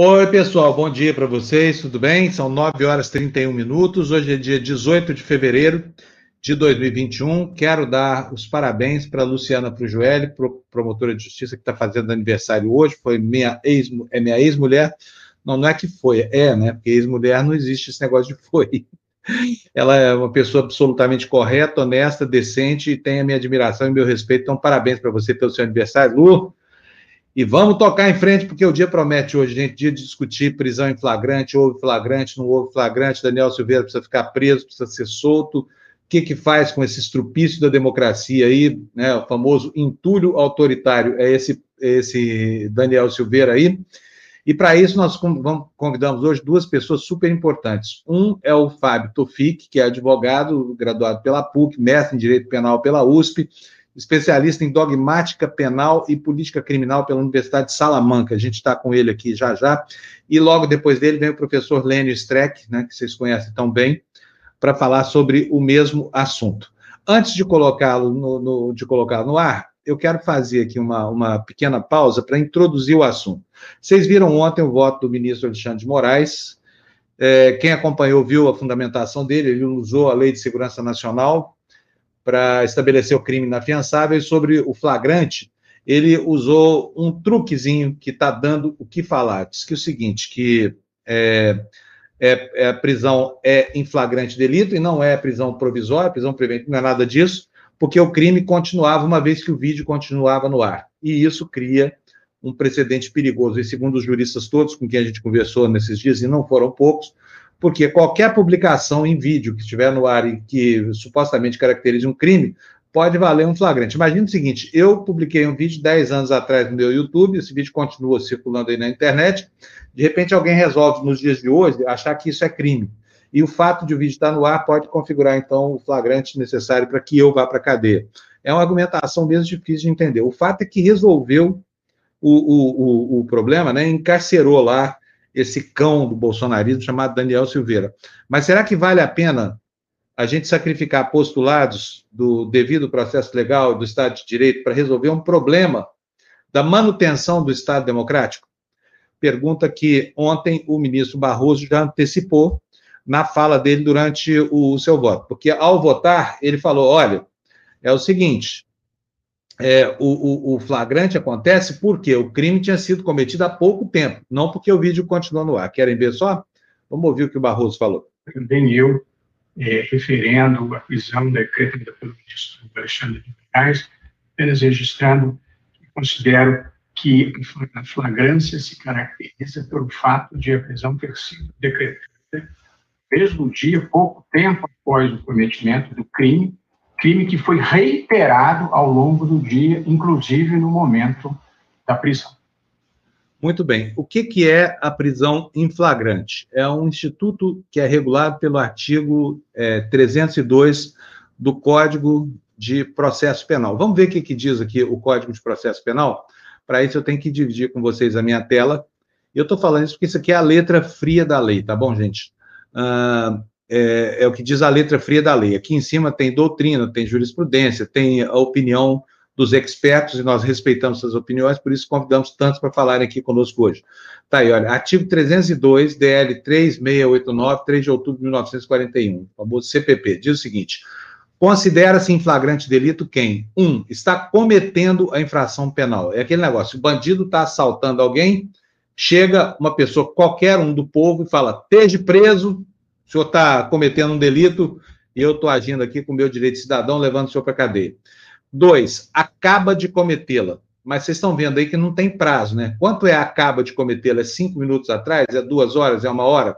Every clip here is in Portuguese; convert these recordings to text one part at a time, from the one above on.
Oi, pessoal, bom dia para vocês, tudo bem? São 9 horas e 31 minutos, hoje é dia 18 de fevereiro de 2021. Quero dar os parabéns para Luciana Prujoelli, promotora de justiça, que está fazendo aniversário hoje, foi minha ex, é minha ex-mulher. Não, não é que foi, é, né? Porque ex-mulher não existe esse negócio de foi. Ela é uma pessoa absolutamente correta, honesta, decente e tem a minha admiração e meu respeito. Então, parabéns para você pelo seu aniversário, Lu. E vamos tocar em frente, porque o dia promete hoje, gente, dia de discutir prisão em flagrante, houve flagrante, não houve flagrante, Daniel Silveira precisa ficar preso, precisa ser solto. O que, que faz com esse estrupício da democracia aí, né, o famoso entulho autoritário, é esse, esse Daniel Silveira aí. E para isso nós convidamos hoje duas pessoas super importantes. Um é o Fábio Tofik, que é advogado, graduado pela PUC, mestre em Direito Penal pela USP, especialista em dogmática penal e política criminal pela Universidade de Salamanca. A gente está com ele aqui já já. E logo depois dele vem o professor Lênio Streck, né, que vocês conhecem tão bem, para falar sobre o mesmo assunto. Antes de colocá-lo no, no, de colocá no ar, eu quero fazer aqui uma, uma pequena pausa para introduzir o assunto. Vocês viram ontem o voto do ministro Alexandre de Moraes. É, quem acompanhou viu a fundamentação dele, ele usou a Lei de Segurança Nacional para estabelecer o crime inafiançável, e sobre o flagrante, ele usou um truquezinho que está dando o que falar. Diz que é o seguinte, que é, é, é, a prisão é em flagrante delito e não é prisão provisória, prisão preventiva, não é nada disso, porque o crime continuava uma vez que o vídeo continuava no ar. E isso cria um precedente perigoso. E segundo os juristas todos com quem a gente conversou nesses dias, e não foram poucos, porque qualquer publicação em vídeo que estiver no ar e que supostamente caracterize um crime, pode valer um flagrante. Imagina o seguinte: eu publiquei um vídeo 10 anos atrás no meu YouTube, esse vídeo continua circulando aí na internet, de repente alguém resolve, nos dias de hoje, achar que isso é crime. E o fato de o vídeo estar no ar pode configurar, então, o flagrante necessário para que eu vá para a cadeia. É uma argumentação mesmo difícil de entender. O fato é que resolveu o, o, o, o problema, né? encarcerou lá esse cão do bolsonarismo chamado Daniel Silveira. Mas será que vale a pena a gente sacrificar postulados do devido processo legal do Estado de Direito para resolver um problema da manutenção do Estado democrático? Pergunta que ontem o ministro Barroso já antecipou na fala dele durante o seu voto, porque ao votar ele falou: olha, é o seguinte, é, o, o, o, flagrante acontece porque o crime tinha sido cometido há pouco tempo, não porque o vídeo continuou no ar. Querem ver só? Vamos ouvir o que o Barroso falou. Também eu, é, referendo a prisão decretada pelo ministro Alexandre de Moraes, apenas registrando que considero que a flagrância se caracteriza pelo fato de a prisão ter sido decretada mesmo dia, pouco tempo após o cometimento do crime, crime que foi reiterado ao longo do dia, inclusive no momento da prisão. Muito bem. O que, que é a prisão em flagrante? É um instituto que é regulado pelo artigo é, 302 do Código de Processo Penal. Vamos ver o que, que diz aqui o Código de Processo Penal? Para isso, eu tenho que dividir com vocês a minha tela. Eu estou falando isso porque isso aqui é a letra fria da lei, tá bom, gente? Uh, é, é, o que diz a letra fria da lei. Aqui em cima tem doutrina, tem jurisprudência, tem a opinião dos expertos, e nós respeitamos essas opiniões, por isso convidamos tantos para falarem aqui conosco hoje. Tá aí, olha, artigo 302, DL 3689, 3 de outubro de 1941, famoso CPP, diz o seguinte, considera-se em flagrante delito quem? Um, está cometendo a infração penal. É aquele negócio, o bandido está assaltando alguém, chega uma pessoa, qualquer um do povo, e fala, esteja preso, o senhor está cometendo um delito e eu estou agindo aqui com o meu direito de cidadão, levando o senhor para a cadeia. Dois, acaba de cometê-la. Mas vocês estão vendo aí que não tem prazo, né? Quanto é acaba de cometê-la? É cinco minutos atrás? É duas horas? É uma hora?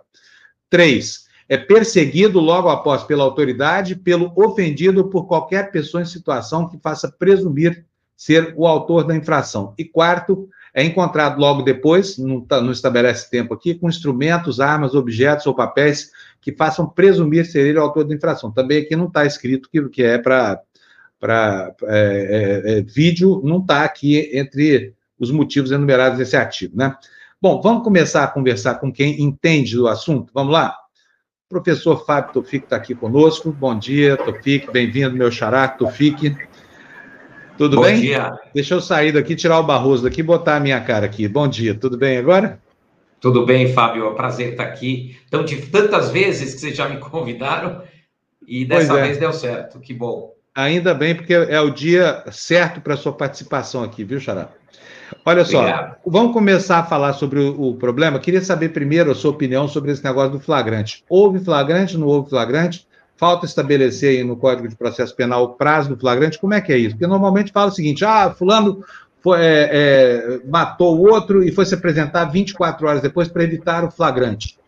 Três, é perseguido logo após pela autoridade, pelo ofendido por qualquer pessoa em situação que faça presumir ser o autor da infração. E quarto, é encontrado logo depois, não, tá, não estabelece tempo aqui, com instrumentos, armas, objetos ou papéis que façam presumir ser ele o autor da infração. Também aqui não está escrito que, que é para é, é, é, vídeo, não está aqui entre os motivos enumerados nesse artigo, né? Bom, vamos começar a conversar com quem entende do assunto. Vamos lá? O professor Fábio Tofik está aqui conosco. Bom dia, Tofik, bem-vindo, meu xará, Tofik. Tudo Bom bem? Dia. Deixa eu sair daqui, tirar o Barroso daqui e botar a minha cara aqui. Bom dia, tudo bem agora? Tudo bem, Fábio? É um prazer estar aqui. Então, de tantas vezes que vocês já me convidaram e dessa é. vez deu certo. Que bom. Ainda bem, porque é o dia certo para a sua participação aqui, viu, Xará? Olha Obrigado. só, vamos começar a falar sobre o, o, problema. Queria saber primeiro a sua opinião sobre esse negócio do flagrante. Houve flagrante, não houve flagrante? Falta estabelecer aí no Código de Processo Penal o prazo do flagrante. Como é que é isso? Porque normalmente fala o seguinte: ah, fulano foi, é, é, matou o outro e foi se apresentar 24 horas depois para evitar o flagrante.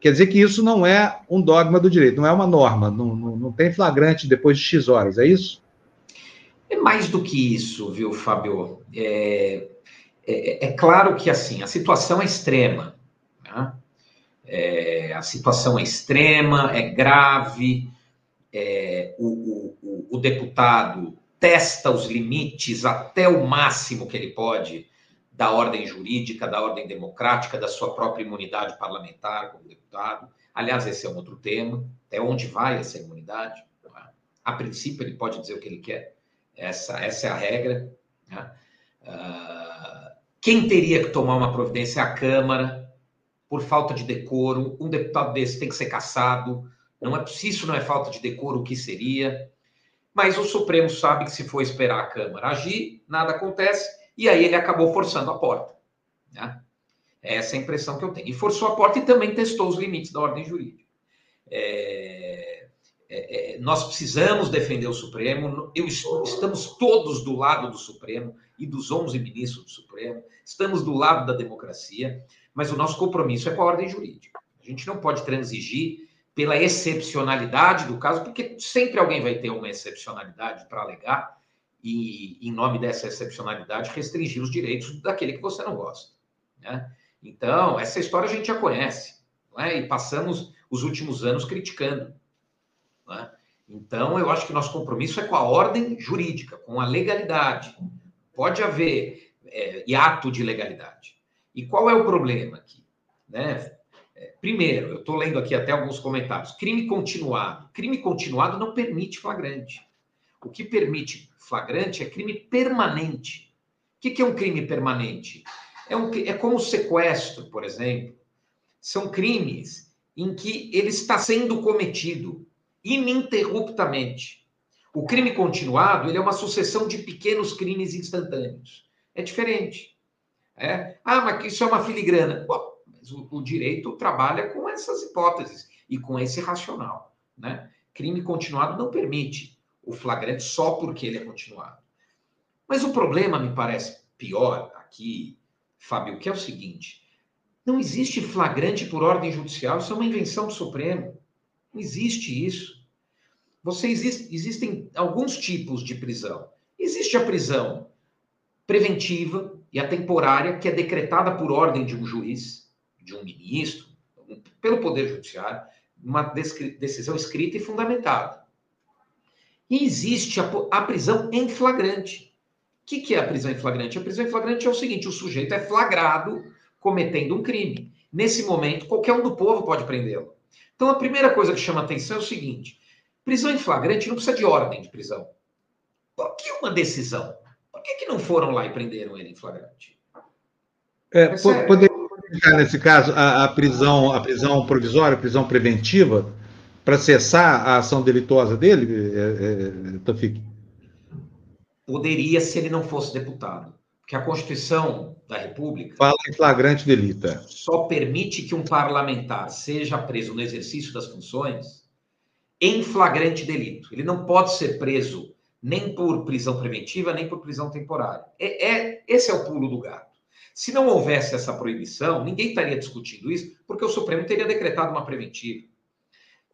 Quer dizer que isso não é um dogma do direito, não é uma norma, não, não, não tem flagrante depois de X horas, é isso? É mais do que isso, viu, Fábio? É, é, é claro que, assim, a situação é extrema. Né? É, a situação é extrema, é grave, é, o, o, o deputado testa os limites até o máximo que ele pode da ordem jurídica, da ordem democrática, da sua própria imunidade parlamentar como deputado. Aliás, esse é um outro tema. Até onde vai essa imunidade? A princípio, ele pode dizer o que ele quer. Essa, essa é a regra. Né? Uh, quem teria que tomar uma providência é a Câmara, por falta de decoro. Um deputado desse tem que ser caçado. Não é isso não é falta de decoro, o que seria? Mas o Supremo sabe que se for esperar a Câmara agir, nada acontece, e aí ele acabou forçando a porta. Né? Essa é a impressão que eu tenho. E forçou a porta e também testou os limites da ordem jurídica. É, é, é, nós precisamos defender o Supremo, eu, estamos todos do lado do Supremo e dos 11 ministros do Supremo, estamos do lado da democracia, mas o nosso compromisso é com a ordem jurídica. A gente não pode transigir pela excepcionalidade do caso, porque sempre alguém vai ter uma excepcionalidade para alegar e, em nome dessa excepcionalidade, restringir os direitos daquele que você não gosta. Né? Então, essa história a gente já conhece né? e passamos os últimos anos criticando. Né? Então, eu acho que nosso compromisso é com a ordem jurídica, com a legalidade. Pode haver é, hiato de legalidade. E qual é o problema aqui? Né? Primeiro, eu estou lendo aqui até alguns comentários. Crime continuado. Crime continuado não permite flagrante. O que permite flagrante é crime permanente. O que, é um crime permanente? É, um, é como o sequestro, por exemplo. São crimes em que ele está sendo cometido ininterruptamente. O crime continuado ele é uma sucessão de pequenos crimes instantâneos. É diferente. É? Ah, mas isso é uma filigrana. Mas o, o direito trabalha com essas hipóteses e com esse racional. Né? Crime continuado não permite o flagrante só porque ele é continuado. Mas o problema me parece pior aqui, Fábio, que é o seguinte: não existe flagrante por ordem judicial, isso é uma invenção do Supremo. Não existe isso. Você existe, existem alguns tipos de prisão. Existe a prisão preventiva e a temporária, que é decretada por ordem de um juiz de um ministro, pelo Poder Judiciário, uma decisão escrita e fundamentada. E existe a, a prisão em flagrante. O que, que é a prisão em flagrante? A prisão em flagrante é o seguinte: o sujeito é flagrado cometendo um crime. Nesse momento, qualquer um do povo pode prendê-lo. Então, a primeira coisa que chama atenção é o seguinte: prisão em flagrante não precisa de ordem de prisão. Por que uma decisão? Por que, que não foram lá e prenderam ele em flagrante? É, é poder, nesse caso, a, a, prisão, a prisão provisória, a prisão preventiva, para cessar a ação delituosa dele, é, é, Tafik? Poderia se ele não fosse deputado. Porque a Constituição da República. Fala em flagrante delito. É. Só permite que um parlamentar seja preso no exercício das funções em flagrante delito. Ele não pode ser preso nem por prisão preventiva, nem por prisão temporária. É, é, esse é o pulo do gato. Se não houvesse essa proibição, ninguém estaria discutindo isso, porque o Supremo teria decretado uma preventiva.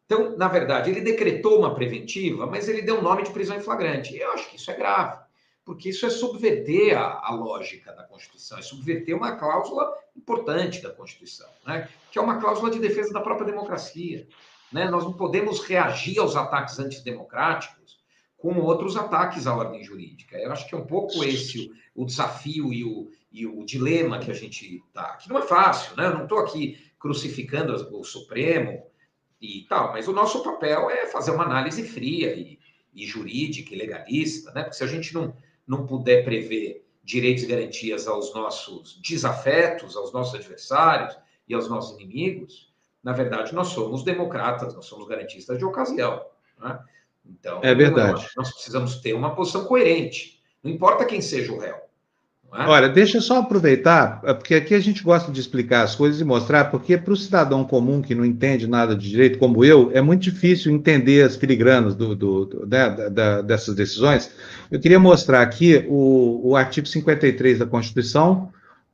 Então, na verdade, ele decretou uma preventiva, mas ele deu o nome de prisão em flagrante. Eu acho que isso é grave, porque isso é subverter a, a lógica da Constituição, é subverter uma cláusula importante da Constituição, né? que é uma cláusula de defesa da própria democracia. Né? Nós não podemos reagir aos ataques antidemocráticos como outros ataques à ordem jurídica. Eu acho que é um pouco esse o, o desafio e o, e o dilema que a gente está. Que não é fácil, né? Eu não estou aqui crucificando o Supremo e tal, mas o nosso papel é fazer uma análise fria e, e jurídica e legalista, né? Porque se a gente não, não puder prever direitos e garantias aos nossos desafetos, aos nossos adversários, e aos nossos inimigos, na verdade, nós somos democratas, nós somos garantistas de ocasião. Né? Então, é verdade. Nós precisamos ter uma posição coerente. Não importa quem seja o réu. É? Olha, deixa eu só aproveitar, é porque aqui a gente gosta de explicar as coisas e mostrar, porque para o cidadão comum que não entende nada de direito, como eu, é muito difícil entender as filigranas do, do, do né, da, dessas decisões. Eu queria mostrar aqui o, o artigo 53 da Constituição,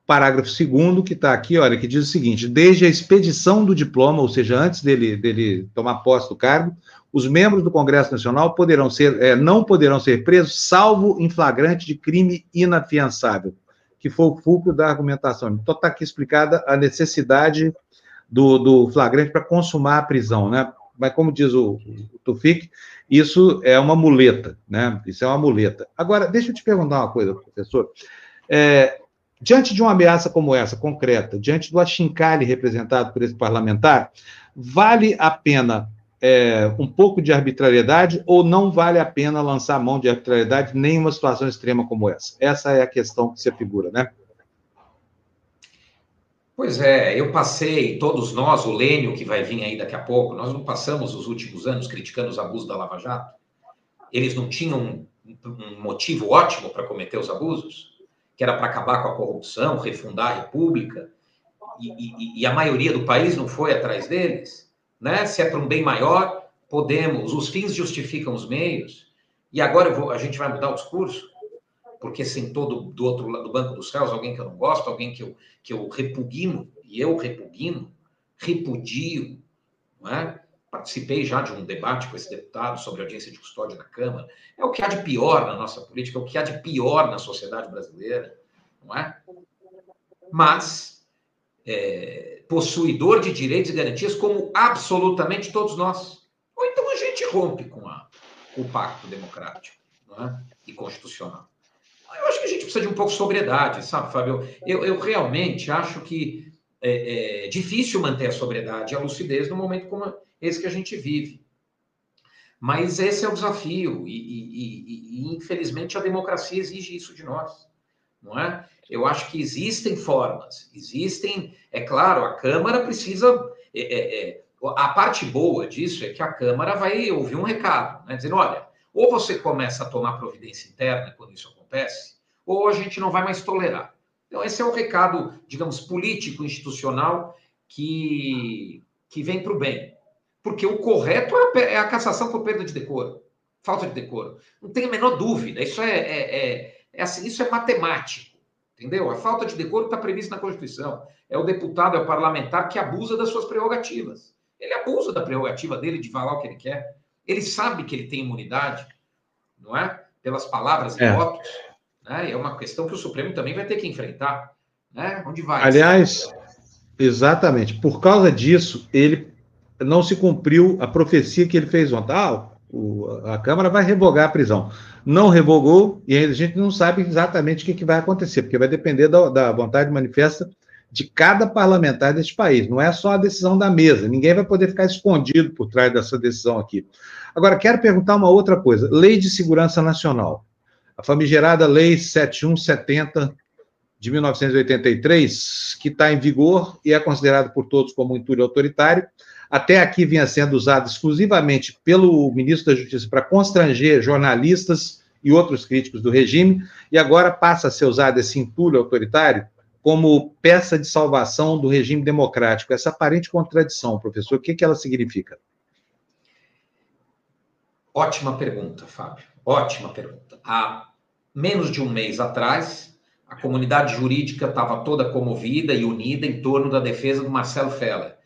parágrafo 2 que está aqui, olha, que diz o seguinte: desde a expedição do diploma, ou seja, antes dele, dele tomar posse do cargo, os membros do Congresso Nacional poderão ser, é, não poderão ser presos, salvo em flagrante de crime inafiançável, que foi o fulcro da argumentação. Então está aqui explicada a necessidade do, do flagrante para consumar a prisão, né? Mas como diz o, o Tufik, isso é uma muleta, né? Isso é uma muleta. Agora, deixa eu te perguntar uma coisa, professor. É, diante de uma ameaça como essa, concreta, diante do achincalhe representado por esse parlamentar, vale a pena é, um pouco de arbitrariedade ou não vale a pena lançar mão de arbitrariedade nem em uma situação extrema como essa? Essa é a questão que se figura, né? Pois é, eu passei, todos nós, o Lênio, que vai vir aí daqui a pouco, nós não passamos os últimos anos criticando os abusos da Lava Jato? Eles não tinham um, um motivo ótimo para cometer os abusos? Que era para acabar com a corrupção, refundar a República, e, e, e a maioria do país não foi atrás deles? Né? Se é para um bem maior, podemos. Os fins justificam os meios. E agora vou, a gente vai mudar o discurso, porque sentou do, do outro lado do banco dos réus alguém que eu não gosto, alguém que eu, que eu repugno, e eu repugno, repudio, não é? Participei já de um debate com esse deputado sobre audiência de custódia na Câmara. É o que há de pior na nossa política, é o que há de pior na sociedade brasileira, não é? Mas é, possuidor de direitos e garantias como absolutamente todos nós. Ou então a gente rompe com a, o pacto democrático é? e constitucional. Eu acho que a gente precisa de um pouco de sobriedade, sabe, Fábio? Eu, eu realmente acho que é, é difícil manter a sobriedade e a lucidez no momento como esse que a gente vive. Mas esse é o desafio, e, e, e, e infelizmente a democracia exige isso de nós, não é? Eu acho que existem formas, existem, é claro, a Câmara precisa. É, é, é, a parte boa disso é que a Câmara vai ouvir um recado, né, dizendo: olha, ou você começa a tomar providência interna quando isso acontece, ou a gente não vai mais tolerar. Então, esse é o recado, digamos, político, institucional, que, que vem para o bem. Porque o correto é a, é cassação por perda de decoro, falta de decoro. Não tem a menor dúvida, isso é, é, é, é assim, isso é matemático. Entendeu? A falta de decoro está prevista na Constituição. É o deputado, é o parlamentar que abusa das suas prerrogativas. Ele abusa da prerrogativa dele de falar o que ele quer. Ele sabe que ele tem imunidade, não é? Pelas palavras e é. votos. Né? É uma questão que o Supremo também vai ter que enfrentar. Né? Onde vai? Aliás, exatamente. Por causa disso, ele não se cumpriu a profecia que ele fez ontem. Ah, a Câmara vai revogar a prisão não revogou e a gente não sabe exatamente o que, que vai acontecer, porque vai depender da, da, vontade manifesta de cada parlamentar deste país. Não é só a decisão da mesa, ninguém vai poder ficar escondido por trás dessa decisão aqui. Agora, quero perguntar uma outra coisa: Lei de Segurança Nacional. A famigerada Lei 7170 de 1983, que está em vigor e é considerado por todos como um autoritário, até aqui vinha sendo usado exclusivamente pelo ministro da Justiça para constranger jornalistas e outros críticos do regime, e agora passa a ser usado esse entulho autoritário como peça de salvação do regime democrático. Essa aparente contradição, professor, o que, que ela significa? Ótima pergunta, Fábio. Ótima pergunta. Há menos de um mês atrás, a comunidade jurídica estava toda comovida e unida em torno da defesa do Marcelo Feller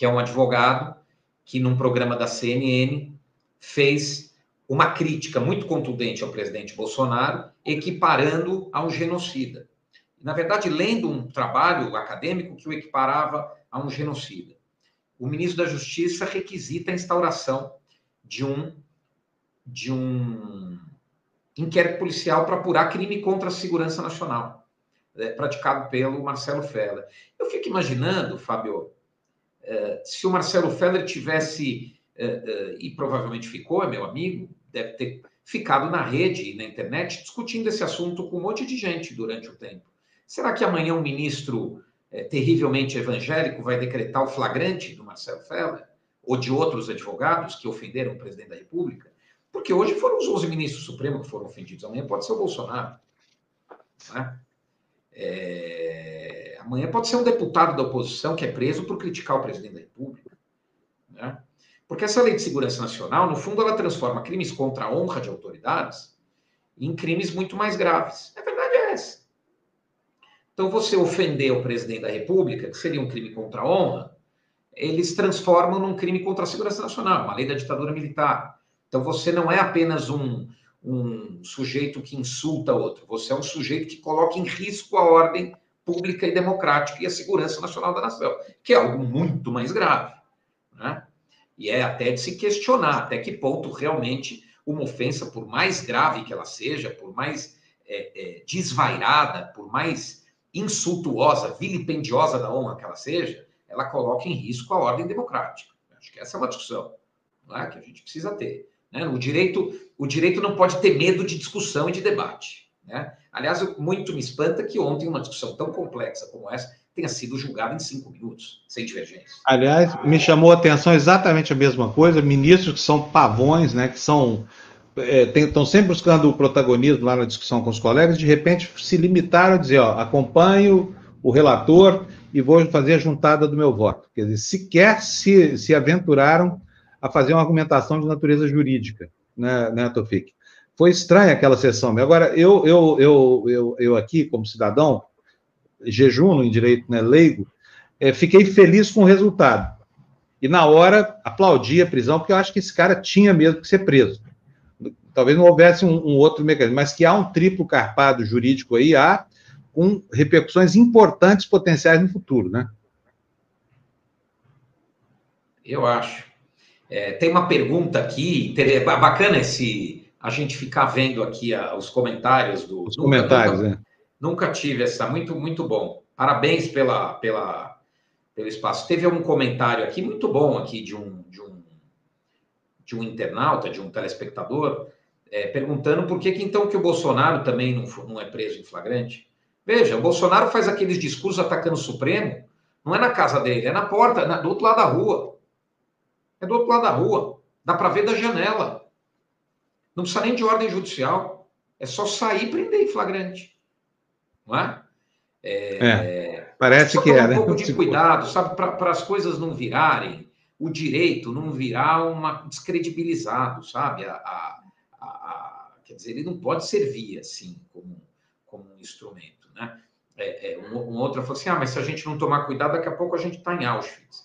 que é um advogado que, num programa da CNN, fez uma crítica muito contundente ao presidente Bolsonaro, equiparando a um genocida. Na verdade, lendo um trabalho acadêmico que o equiparava a um genocida. O ministro da Justiça requisita a instauração de um de um inquérito policial para apurar crime contra a segurança nacional, né, praticado pelo Marcelo Feller. Eu fico imaginando, Fábio, se o Marcelo Feller tivesse, eh, eh, e provavelmente ficou, é meu amigo, deve ter ficado na rede e na internet discutindo esse assunto com um monte de gente durante o tempo. Será que amanhã o ministro é, terrivelmente evangélico vai decretar o flagrante do Marcelo Feller ou de outros advogados que ofenderam o presidente da República? Porque hoje foram os 11 ministros supremos que foram ofendidos, amanhã pode ser o Bolsonaro. Né? É... Amanhã pode ser um deputado da oposição que é preso por criticar o presidente da República. Né? Porque essa lei de segurança nacional, no fundo, ela transforma crimes contra a honra de autoridades em crimes muito mais graves. A verdade é essa. Então, você ofender o presidente da República, que seria um crime contra a honra, eles transformam num crime contra a segurança nacional, uma lei da ditadura militar. Então, você não é apenas um, um sujeito que insulta outro, você é um sujeito que coloca em risco a ordem pública e democrática e a segurança nacional da nação, que é algo muito mais grave. Né? E é até de se questionar até que ponto realmente uma ofensa, por mais grave que ela seja, por mais é, é, desvairada, por mais insultuosa, vilipendiosa da honra que ela seja, ela coloca em risco a ordem democrática. Acho que essa é uma discussão é? que a gente precisa ter. Né? O, direito, o direito não pode ter medo de discussão e de debate. Né? Aliás, muito me espanta que ontem uma discussão tão complexa como essa tenha sido julgada em cinco minutos, sem divergência. Aliás, me chamou a atenção exatamente a mesma coisa, ministros que são pavões, né, que são é, estão sempre buscando o protagonismo lá na discussão com os colegas, de repente se limitaram a dizer, ó, acompanho o relator e vou fazer a juntada do meu voto. Quer dizer, sequer se, se aventuraram a fazer uma argumentação de natureza jurídica, né, né Tofik? Foi estranha aquela sessão. Agora, eu, eu, eu, eu, eu aqui, como cidadão, jejuno em direito né, leigo, é, fiquei feliz com o resultado. E na hora aplaudi a prisão, porque eu acho que esse cara tinha mesmo que ser preso. Talvez não houvesse um, um outro mecanismo, mas que há um triplo carpado jurídico aí, há com repercussões importantes potenciais no futuro, né? Eu acho. É, tem uma pergunta aqui, é bacana esse a gente ficar vendo aqui a, os comentários do. Os comentários, nunca, né? Nunca tive essa, muito, muito bom. Parabéns pela, pela, pelo espaço. Teve um comentário aqui muito bom aqui de um, de um, de um internauta, de um telespectador, é, perguntando por que, que então que o Bolsonaro também não, não é preso em flagrante. Veja, o Bolsonaro faz aqueles discursos atacando o Supremo, não é na casa dele, é na porta, na, do outro lado da rua. É do outro lado da rua. Dá para ver da janela. Não precisa nem de ordem judicial. É só sair e prender em flagrante. Não é? É, é parece que é, né? Um pouco de cuidado, sabe, para as coisas não virarem, o direito não virar uma descredibilizado, sabe? A, a, a, a, quer dizer, ele não pode servir assim como, como um instrumento, né? É, é, um, um, outro falou assim: ah, mas se a gente não tomar cuidado, daqui a pouco a gente está em Auschwitz.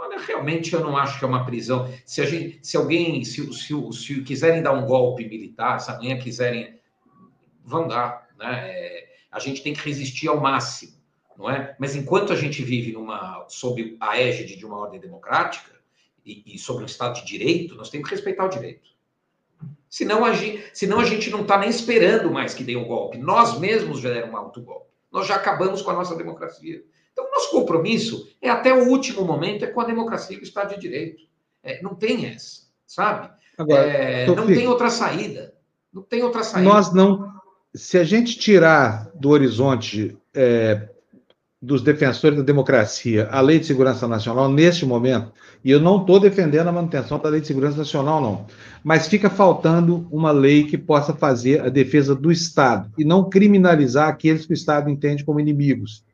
Olha, realmente eu não acho que é uma prisão. Se, a gente, se alguém, se, se, se quiserem dar um golpe militar, se amanhã quiserem, vão dar. Né? É, a gente tem que resistir ao máximo, não é? Mas enquanto a gente vive numa, sob a égide de uma ordem democrática e, e sobre um Estado de Direito, nós temos que respeitar o direito. Senão a gente, senão a gente não está nem esperando mais que dê um golpe. Nós mesmos já deram um alto golpe. Nós já acabamos com a nossa democracia. Então, nosso compromisso é até o último momento é com a democracia e o Estado de Direito. É, não tem essa, sabe? Agora, é, não tem outra saída. Não tem outra saída. Nós não. Se a gente tirar do horizonte é, dos defensores da democracia a Lei de Segurança Nacional neste momento, e eu não estou defendendo a manutenção da Lei de Segurança Nacional, não, mas fica faltando uma lei que possa fazer a defesa do Estado e não criminalizar aqueles que o Estado entende como inimigos.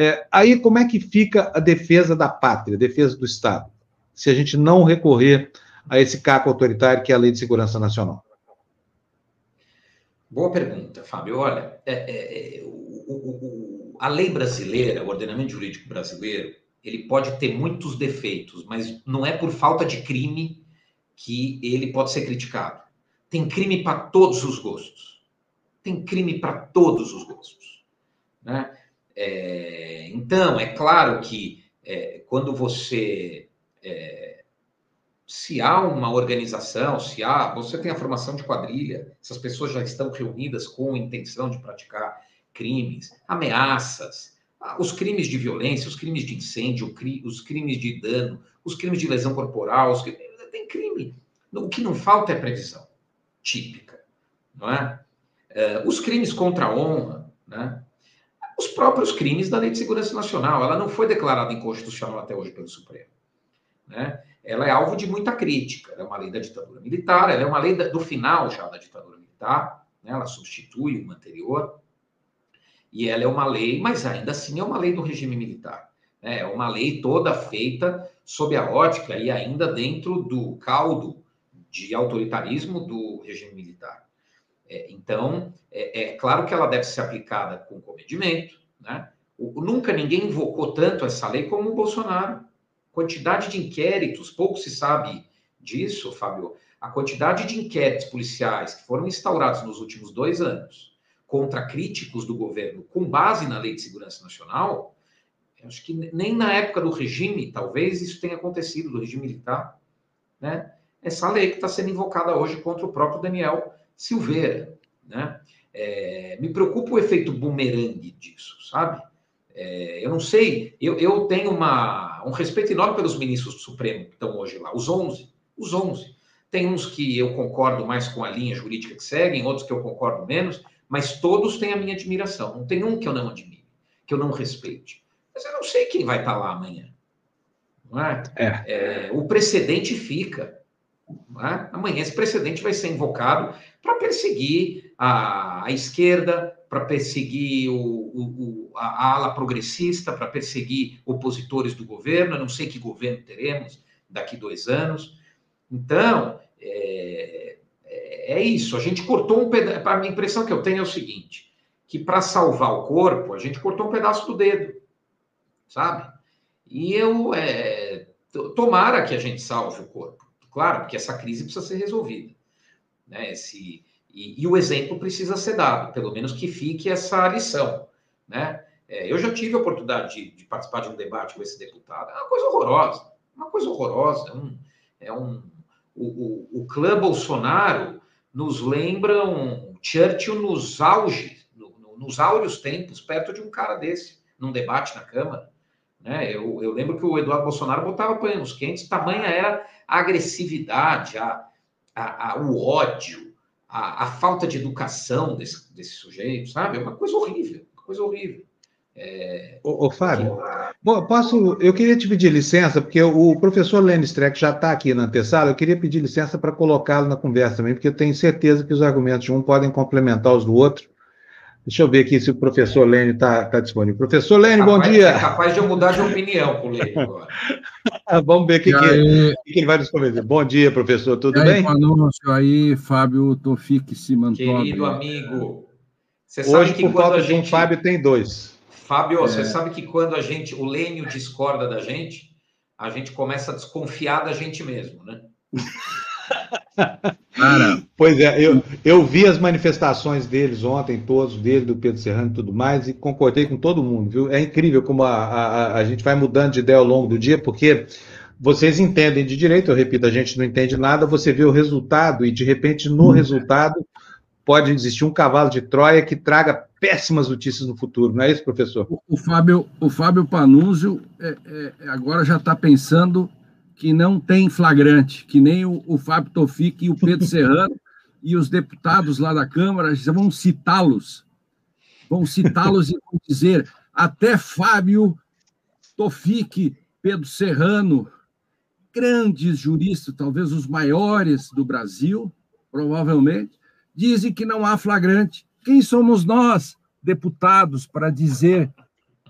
É, aí, como é que fica a defesa da pátria, a defesa do Estado, se a gente não recorrer a esse caco autoritário que é a Lei de Segurança Nacional? Boa pergunta, Fábio. Olha, é, é, é o, o, o, a lei brasileira, o ordenamento jurídico brasileiro, ele pode ter muitos defeitos, mas não é por falta de crime que ele pode ser criticado. Tem crime para todos os gostos. Tem crime para todos os gostos. Né? É, então, é claro que é, quando você. É, se há uma organização, se há. Você tem a formação de quadrilha, essas pessoas já estão reunidas com intenção de praticar crimes, ameaças, os crimes de violência, os crimes de incêndio, os crimes de dano, os crimes de lesão corporal, os tem crime. O que não falta é previsão típica, não é? é os crimes contra a honra, né? Os próprios crimes da Lei de Segurança Nacional. Ela não foi declarada inconstitucional até hoje pelo Supremo. Né? Ela é alvo de muita crítica. Ela é uma lei da ditadura militar, ela é uma lei do final já da ditadura militar, né? ela substitui uma anterior. E ela é uma lei, mas ainda assim é uma lei do regime militar. Né? É uma lei toda feita sob a ótica e ainda dentro do caldo de autoritarismo do regime militar. É, então, é, é, claro que ela deve ser aplicada com comedimento. Né? O, nunca ninguém invocou tanto essa lei como o Bolsonaro. Quantidade de inquéritos, pouco se sabe disso, Fábio. A quantidade de inquéritos policiais que foram instaurados nos últimos dois anos contra críticos do governo com base na Lei de Segurança Nacional, acho que nem na época do regime, talvez isso tenha acontecido, do regime militar, né? Essa lei que está sendo invocada hoje contra o próprio Daniel Silveira, né? É, me preocupa o efeito bumerangue disso, sabe? É, eu não sei, eu, eu tenho uma, um respeito enorme pelos ministros do Supremo que estão hoje lá, os 11, os 11. Tem uns que eu concordo mais com a linha jurídica que seguem, outros que eu concordo menos, mas todos têm a minha admiração. Não tem um que eu não admire, que eu não respeite. Mas eu não sei quem vai estar lá amanhã. É? É. É, o precedente fica. É? Amanhã esse precedente vai ser invocado para perseguir a, a esquerda, para perseguir o, o, a, a ala progressista, para perseguir opositores do governo. Eu não sei que governo teremos daqui dois anos. Então, é, é isso. A gente cortou um pedaço. A impressão que eu tenho é o seguinte: que para salvar o corpo, a gente cortou um pedaço do dedo, sabe? E eu. É, tomara que a gente salve o corpo. Claro, porque essa crise precisa ser resolvida. Né? Esse, e, e o exemplo precisa ser dado, pelo menos que fique essa lição. Né? É, eu já tive a oportunidade de, de, participar de um debate com esse deputado. É uma coisa horrorosa. Uma coisa horrorosa. É um, é um, o, o, o clã Bolsonaro nos lembram Churchill nos auges, no, no, nos áureos tempos, perto de um cara desse, num debate na Câmara. Né? Eu, eu lembro que o Eduardo Bolsonaro botava panos quentes, tamanha era a agressividade, a, a, a o ódio, a, a, falta de educação desse, desse sujeito, sabe? É uma coisa horrível, uma coisa horrível. É... Ô, ô, Fábio, bom, posso, eu queria te pedir licença, porque o professor Lenny Streck já está aqui na antessala, eu queria pedir licença para colocá-lo na conversa também, porque eu tenho certeza que os argumentos de um podem complementar os do outro. Deixa eu ver aqui se o professor Lênin está tá disponível. Professor Lênin, bom dia. É capaz de eu mudar de opinião com o Lênin agora. Vamos ver o que, que, que, ele vai nos comentar. Bom dia, professor, tudo e bem? Boa noite aí, Fábio Tofik Simantobi. Querido amigo, você sabe Hoje, que por falta gente... de um Fábio, tem dois. Fábio, é. você sabe que quando a gente, o Lênio discorda da gente, a gente começa a desconfiar da gente mesmo, né? Cara, pois é, eu, eu vi as manifestações deles ontem, todos, dele, do Pedro Serrano e tudo mais, e concordei com todo mundo, viu? É incrível como a, a, a gente vai mudando de ideia ao longo do dia, porque vocês entendem de direito, eu repito, a gente não entende nada, você vê o resultado, e de repente, no hum. resultado, pode existir um cavalo de Troia que traga péssimas notícias no futuro, não é isso, professor? O, o Fábio, o Fábio Panunzio é, é, agora já está pensando que não tem flagrante, que nem o, o Fábio Tofic e o Pedro Serrano e os deputados lá da Câmara vão citá-los, vão citá-los e vão dizer até Fábio Tofic, Pedro Serrano, grandes juristas, talvez os maiores do Brasil, provavelmente, dizem que não há flagrante. Quem somos nós, deputados, para dizer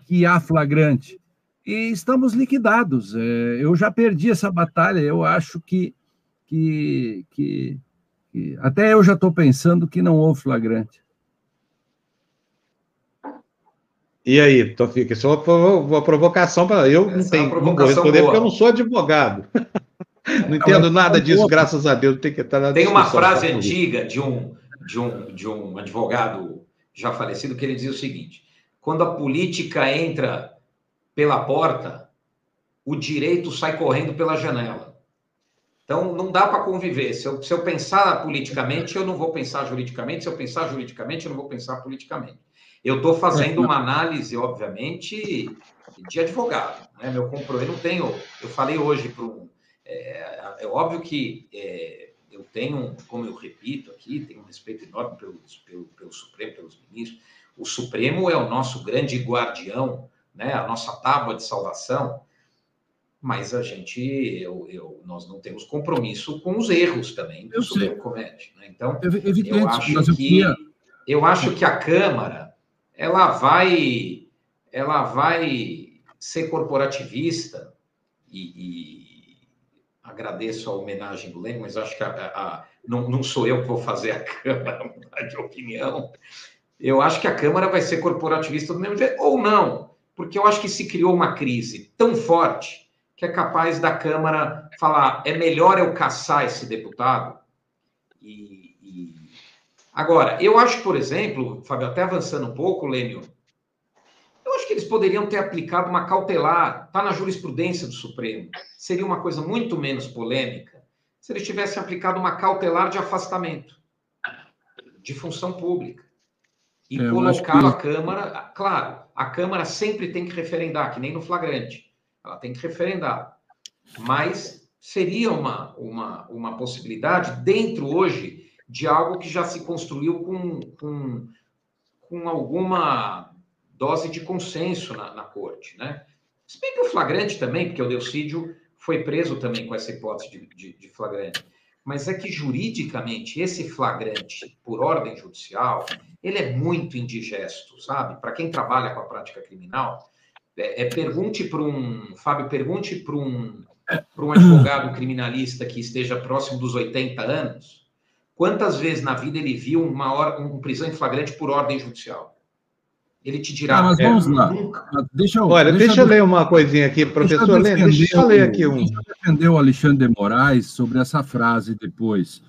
que há flagrante? E estamos liquidados. É, eu já perdi essa batalha. Eu acho que, que, que, que até eu já estou pensando que não houve flagrante. E aí, Tofik, isso é uma provocação para. Eu não tenho não vou responder porque eu não sou advogado. Não entendo nada disso, graças a Deus. Tem, que estar na tem uma frase antiga de um, de, um, de um advogado já falecido que ele dizia o seguinte: quando a política entra pela porta, o direito sai correndo pela janela. Então, não dá para conviver. Se eu, se eu pensar politicamente, eu não vou pensar juridicamente. Se eu pensar juridicamente, eu não vou pensar politicamente. Eu estou fazendo uma análise, obviamente, de advogado. Né? Meu compromisso, eu não tenho. Eu falei hoje para um é, é óbvio que é, eu tenho, como eu repito aqui, tenho um respeito enorme pelo, pelo, pelo Supremo, pelos ministros. o Supremo é o nosso grande guardião, né, a nossa tábua de salvação, mas a gente, eu, eu, nós não temos compromisso com os erros também que o Supremo comete. Né? Então, Evidente, eu acho que eu acho que a Câmara ela vai ela vai ser corporativista e, e agradeço a homenagem do Lênin, mas acho que a, a, não, não sou eu que vou fazer a Câmara mudar de opinião. Eu acho que a Câmara vai ser corporativista do mesmo jeito, ou não, porque eu acho que se criou uma crise tão forte que é capaz da Câmara falar é melhor eu caçar esse deputado. E, e... Agora, eu acho, por exemplo, Fábio, até avançando um pouco, Lênio, eu acho que eles poderiam ter aplicado uma cautelar, está na jurisprudência do Supremo. Seria uma coisa muito menos polêmica se eles tivessem aplicado uma cautelar de afastamento de função pública e é, colocado que... a Câmara. Claro, a Câmara sempre tem que referendar, que nem no flagrante. Ela tem que referendar. Mas seria uma, uma, uma possibilidade dentro hoje de algo que já se construiu com, com, com alguma dose de consenso na, na corte, né? Se bem que o flagrante também, porque o Delcídio foi preso também com essa hipótese de, de, de flagrante. Mas é que juridicamente esse flagrante, por ordem judicial, ele é muito indigesto, sabe? Para quem trabalha com a prática criminal, é, é pergunte para um Fábio, pergunte para um para um advogado criminalista que esteja próximo dos 80 anos, quantas vezes na vida ele viu uma, uma prisão em flagrante por ordem judicial? Ele te dirá. Ah, mas vamos é, lá. Deixa eu, Olha, deixa, deixa eu ler uma coisinha aqui, professor Lênin, deixa eu ler aqui um. Deixa eu defender o Alexandre de Moraes sobre essa frase depois.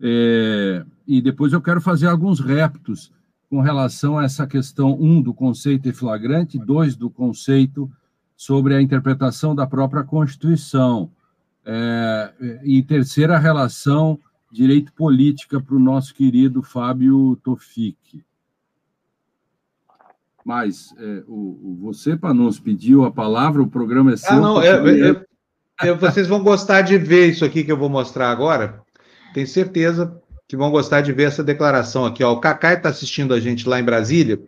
É, e depois eu quero fazer alguns reptos com relação a essa questão, um, do conceito flagrante, dois, do conceito sobre a interpretação da própria Constituição. É, e terceira, a relação direito política para o nosso querido Fábio Tofik. Mas é, o, o, você, Panos, pediu a palavra, o programa é seu. Ah, não, é, é, vocês vão gostar de ver isso aqui que eu vou mostrar agora. Tenho certeza que vão gostar de ver essa declaração aqui. Ó. O Cacai está assistindo a gente lá em Brasília,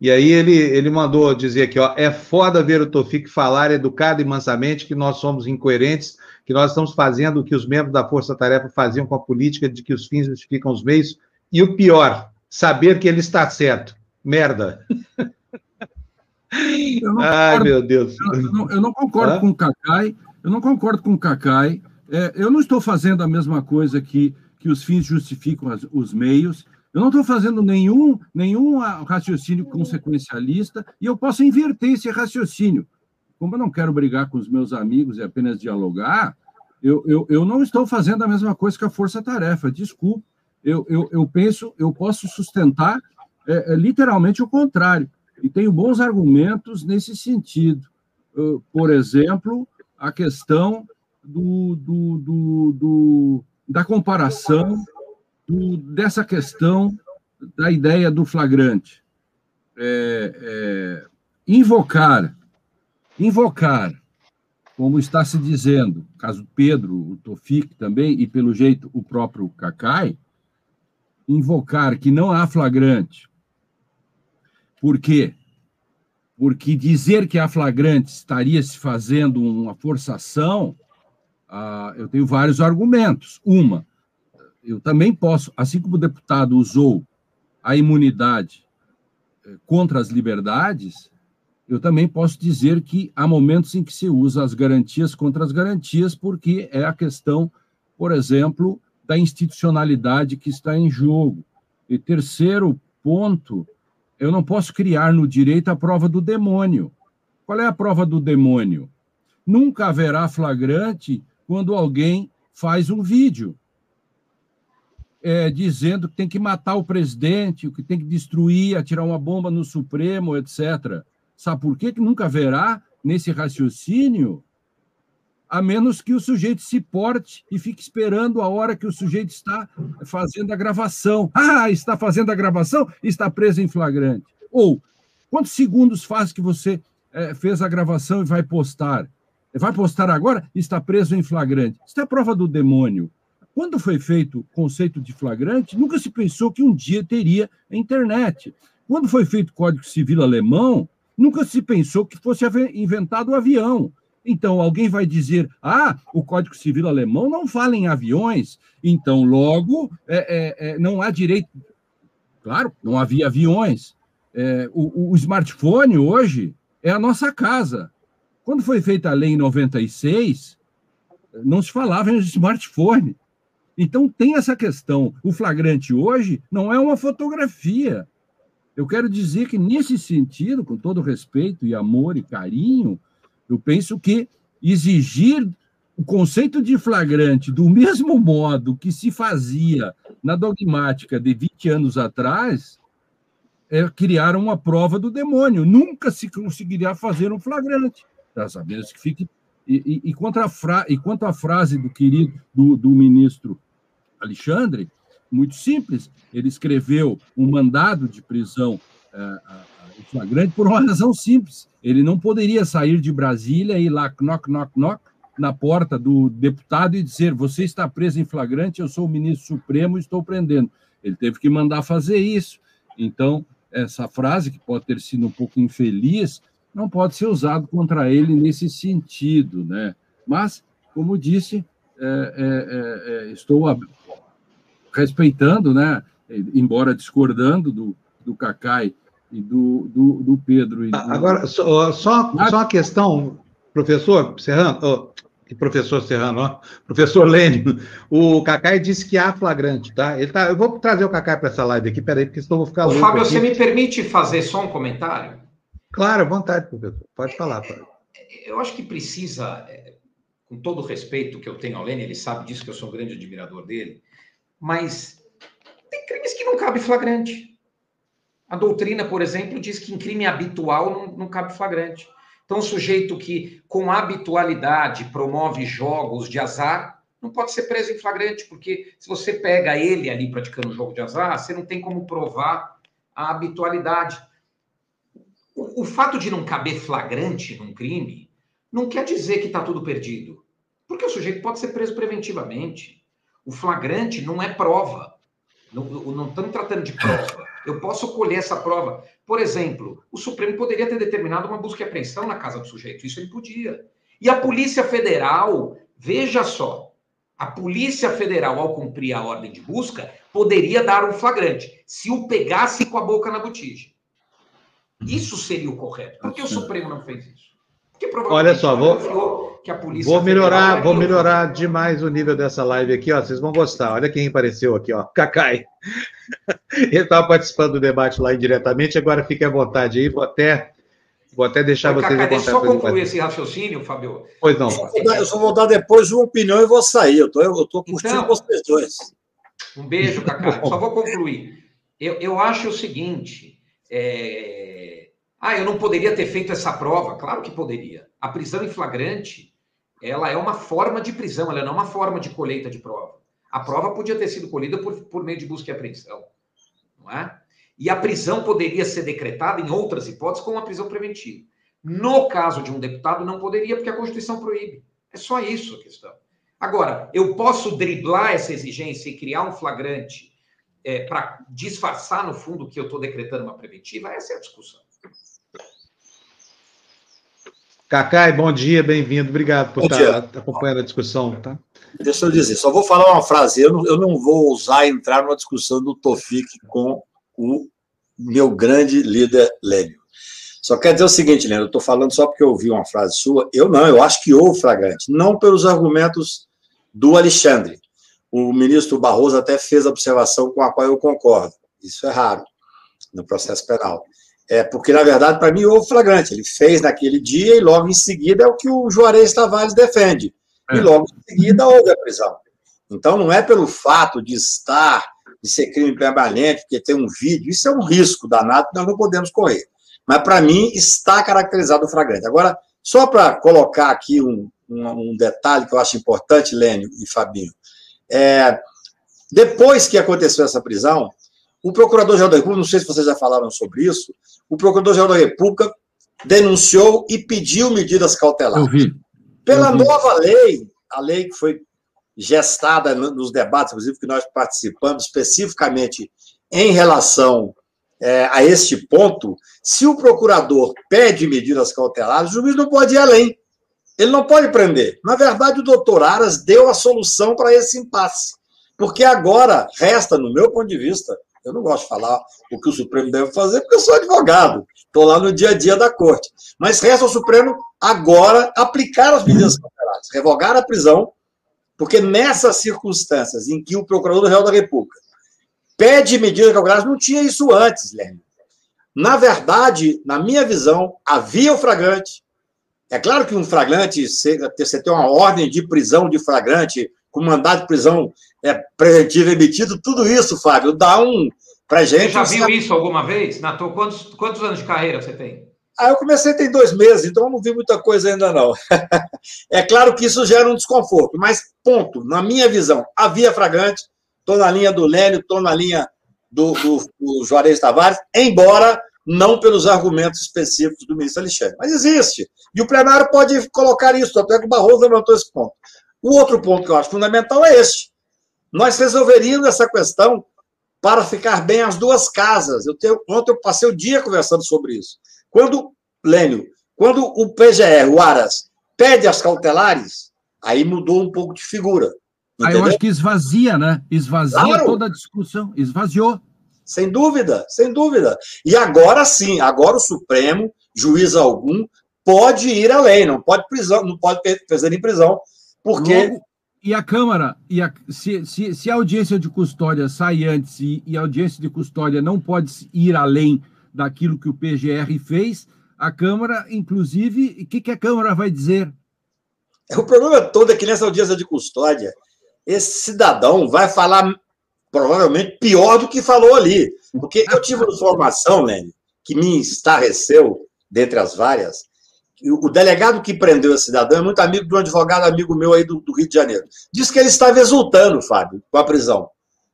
e aí ele, ele mandou dizer aqui, ó, é foda ver o Tofik falar educado e mansamente que nós somos incoerentes, que nós estamos fazendo o que os membros da Força Tarefa faziam com a política de que os fins justificam os meios, e o pior, saber que ele está certo. Merda. Ai, meu Deus. Eu não, eu não concordo Hã? com o Cacai, eu não concordo com o Cacai. É, eu não estou fazendo a mesma coisa que, que os fins justificam as, os meios. Eu não estou fazendo nenhum, nenhum raciocínio consequencialista e eu posso inverter esse raciocínio. Como eu não quero brigar com os meus amigos e apenas dialogar, eu, eu, eu não estou fazendo a mesma coisa que a força-tarefa, desculpe. Eu, eu, eu penso, eu posso sustentar é, é, literalmente o contrário e tenho bons argumentos nesse sentido. Por exemplo, a questão do, do, do, do da comparação dessa questão da ideia do flagrante. É, é, invocar, invocar, como está se dizendo, caso Pedro, o Tofik também, e pelo jeito o próprio Cacai, invocar que não há flagrante por quê? Porque dizer que a flagrante estaria se fazendo uma forçação, ah, eu tenho vários argumentos. Uma, eu também posso, assim como o deputado usou a imunidade eh, contra as liberdades, eu também posso dizer que há momentos em que se usa as garantias contra as garantias, porque é a questão, por exemplo, da institucionalidade que está em jogo. E terceiro ponto, eu não posso criar no direito a prova do demônio. Qual é a prova do demônio? Nunca haverá flagrante quando alguém faz um vídeo é, dizendo que tem que matar o presidente, que tem que destruir, atirar uma bomba no Supremo, etc. Sabe por quê? que nunca haverá nesse raciocínio a menos que o sujeito se porte e fique esperando a hora que o sujeito está fazendo a gravação. Ah, está fazendo a gravação, está preso em flagrante. Ou, quantos segundos faz que você é, fez a gravação e vai postar? Vai postar agora? Está preso em flagrante. Isso é a prova do demônio. Quando foi feito o conceito de flagrante, nunca se pensou que um dia teria a internet. Quando foi feito o Código Civil alemão, nunca se pensou que fosse inventado o avião. Então, alguém vai dizer: ah, o Código Civil alemão não fala em aviões, então, logo, é, é, é, não há direito. Claro, não havia aviões. É, o, o, smartphone hoje é a nossa casa. Quando foi feita a lei em 96, não se falava em smartphone. Então, tem essa questão. O flagrante hoje não é uma fotografia. Eu quero dizer que, nesse sentido, com todo respeito e amor e carinho, eu penso que exigir o conceito de flagrante do mesmo modo que se fazia na dogmática de 20 anos atrás é criar uma prova do demônio. Nunca se conseguiria fazer um flagrante, tá? menos que fique. E, e, e, quanto a fra... e quanto à frase do querido do, do ministro Alexandre, muito simples. Ele escreveu um mandado de prisão em flagrante por uma razão simples. Ele não poderia sair de Brasília e ir lá, knock, knock, knock, na porta do deputado e dizer: Você está preso em flagrante, eu sou o ministro Supremo e estou prendendo. Ele teve que mandar fazer isso. Então, essa frase, que pode ter sido um pouco infeliz, não pode ser usado contra ele nesse sentido. Né? Mas, como disse, é, é, é, é estou respeitando, né, embora discordando do, do Cacai e do, do, do Pedro. Do... Agora, só, só, só uma questão, professor Serrano, oh, professor Serrano, ó, professor Lênin, o Cacai disse que há flagrante, tá? Ele tá eu vou trazer o Cacai para essa live aqui, peraí, porque senão eu vou ficar Ô, louco. Fábio, aqui. você me permite fazer só um comentário? Claro, à vontade, professor, pode falar. Fábio. Eu acho que precisa, é, com todo o respeito que eu tenho ao Lênin, ele sabe disso, que eu sou um grande admirador dele, mas tem crimes que não cabe flagrante. A doutrina, por exemplo, diz que em crime habitual não, não cabe flagrante. Então, o sujeito que, com habitualidade, promove jogos de azar, não pode ser preso em flagrante, porque se você pega ele ali praticando jogo de azar, você não tem como provar a habitualidade. O, o fato de não caber flagrante num crime não quer dizer que está tudo perdido, porque o sujeito pode ser preso preventivamente. O flagrante não é prova. Não, não estamos tratando de prova. Eu posso colher essa prova. Por exemplo, o Supremo poderia ter determinado uma busca e apreensão na casa do sujeito. Isso ele podia. E a Polícia Federal, veja só, a Polícia Federal, ao cumprir a ordem de busca, poderia dar um flagrante, se o pegasse com a boca na botija. Isso seria o correto. Por que o Supremo não fez isso? Olha só, vou, vou melhorar, vou melhorar demais o nível dessa live aqui, ó. Vocês vão gostar. Olha quem apareceu aqui, ó. Cacai. Ele estava participando do debate lá indiretamente, agora fique à vontade aí. Vou até, vou até deixar Oi, vocês Cacai, Deixa eu só concluir esse raciocínio, Fabio. Pois não. Eu só vou dar depois uma opinião e vou sair. Eu tô curtindo então, vocês dois. Um beijo, Cacai. só vou concluir. Eu, eu acho o seguinte. É ah, eu não poderia ter feito essa prova? Claro que poderia. A prisão em flagrante, ela é uma forma de prisão, ela não é uma forma de colheita de prova. A prova podia ter sido colhida por, por meio de busca e apreensão, não é? E a prisão poderia ser decretada em outras hipóteses como a prisão preventiva. No caso de um deputado, não poderia, porque a Constituição proíbe. É só isso a questão. Agora, eu posso driblar essa exigência e criar um flagrante é, para disfarçar, no fundo, que eu estou decretando uma preventiva? Essa é a discussão. Cacai, bom dia, bem-vindo. Obrigado por bom estar dia. acompanhando a discussão. Tá? Deixa eu dizer, só vou falar uma frase. Eu não, eu não vou usar entrar numa discussão do Tofik com o meu grande líder Lênio. Só quer dizer o seguinte, Lênio, eu estou falando só porque eu ouvi uma frase sua. Eu não, eu acho que houve flagrante. Não pelos argumentos do Alexandre. O ministro Barroso até fez a observação com a qual eu concordo. Isso é raro no processo penal. É, porque, na verdade, para mim, houve flagrante. Ele fez naquele dia e logo em seguida é o que o Juarez Tavares defende. É. E logo em seguida houve a prisão. Então, não é pelo fato de estar, de ser crime permanente, porque tem um vídeo, isso é um risco danado que nós não podemos correr. Mas, para mim, está caracterizado o flagrante. Agora, só para colocar aqui um, um, um, detalhe que eu acho importante, Lênio e Fabinho. É, depois que aconteceu essa prisão, o Procurador-Geral da República, não sei se vocês já falaram sobre isso, o Procurador-Geral da República denunciou e pediu medidas cautelares. Eu vi. Pela Eu vi. nova lei, a lei que foi gestada nos debates, inclusive, que nós participamos, especificamente em relação é, a este ponto, se o procurador pede medidas cautelares, o juiz não pode ir além. Ele não pode prender. Na verdade, o doutor Aras deu a solução para esse impasse. Porque agora resta, no meu ponto de vista, eu não gosto de falar o que o Supremo deve fazer, porque eu sou advogado, estou lá no dia a dia da corte. Mas resta ao Supremo agora aplicar as medidas cautelares, revogar a prisão, porque nessas circunstâncias em que o Procurador-Geral da República pede medidas cautelares, não tinha isso antes, Lênin. Na verdade, na minha visão, havia o flagrante. É claro que um flagrante, você tem uma ordem de prisão de flagrante, com mandado de prisão é, preventivo emitido, tudo isso, Fábio, dá um. Pra gente. Você já viu sabe... isso alguma vez? Nato, quantos, quantos anos de carreira você tem? Ah, eu comecei tem dois meses, então eu não vi muita coisa ainda não. é claro que isso gera um desconforto, mas ponto, na minha visão, havia fragante, estou na linha do Lélio, estou na linha do, do, do Juarez Tavares, embora não pelos argumentos específicos do ministro Alexandre. Mas existe. E o plenário pode colocar isso, até que o Barroso levantou esse ponto. O outro ponto que eu acho fundamental é este. Nós resolveríamos essa questão para ficar bem as duas casas. Eu tenho, ontem eu passei o dia conversando sobre isso. Quando, Lênio, quando o PGR, o Aras, pede as cautelares, aí mudou um pouco de figura. Aí eu acho que esvazia, né? Esvazia claro. toda a discussão. Esvaziou. Sem dúvida, sem dúvida. E agora sim, agora o Supremo, juiz algum, pode ir além, não pode prisão, não pode fazer em prisão, porque. Logo, e a Câmara, e a, se, se, se, a audiência de custódia sai antes e, e, a audiência de custódia não pode ir além daquilo que o PGR fez, a Câmara, inclusive, o que, que a Câmara vai dizer? O problema todo é que nessa audiência de custódia, esse cidadão vai falar provavelmente pior do que falou ali. Porque eu tive uma informação, Lene, que me estarreceu, dentre as várias, o delegado que prendeu esse cidadão é muito amigo de um advogado amigo meu aí do, do, Rio de Janeiro. Diz que ele estava exultando, Fábio, com a prisão.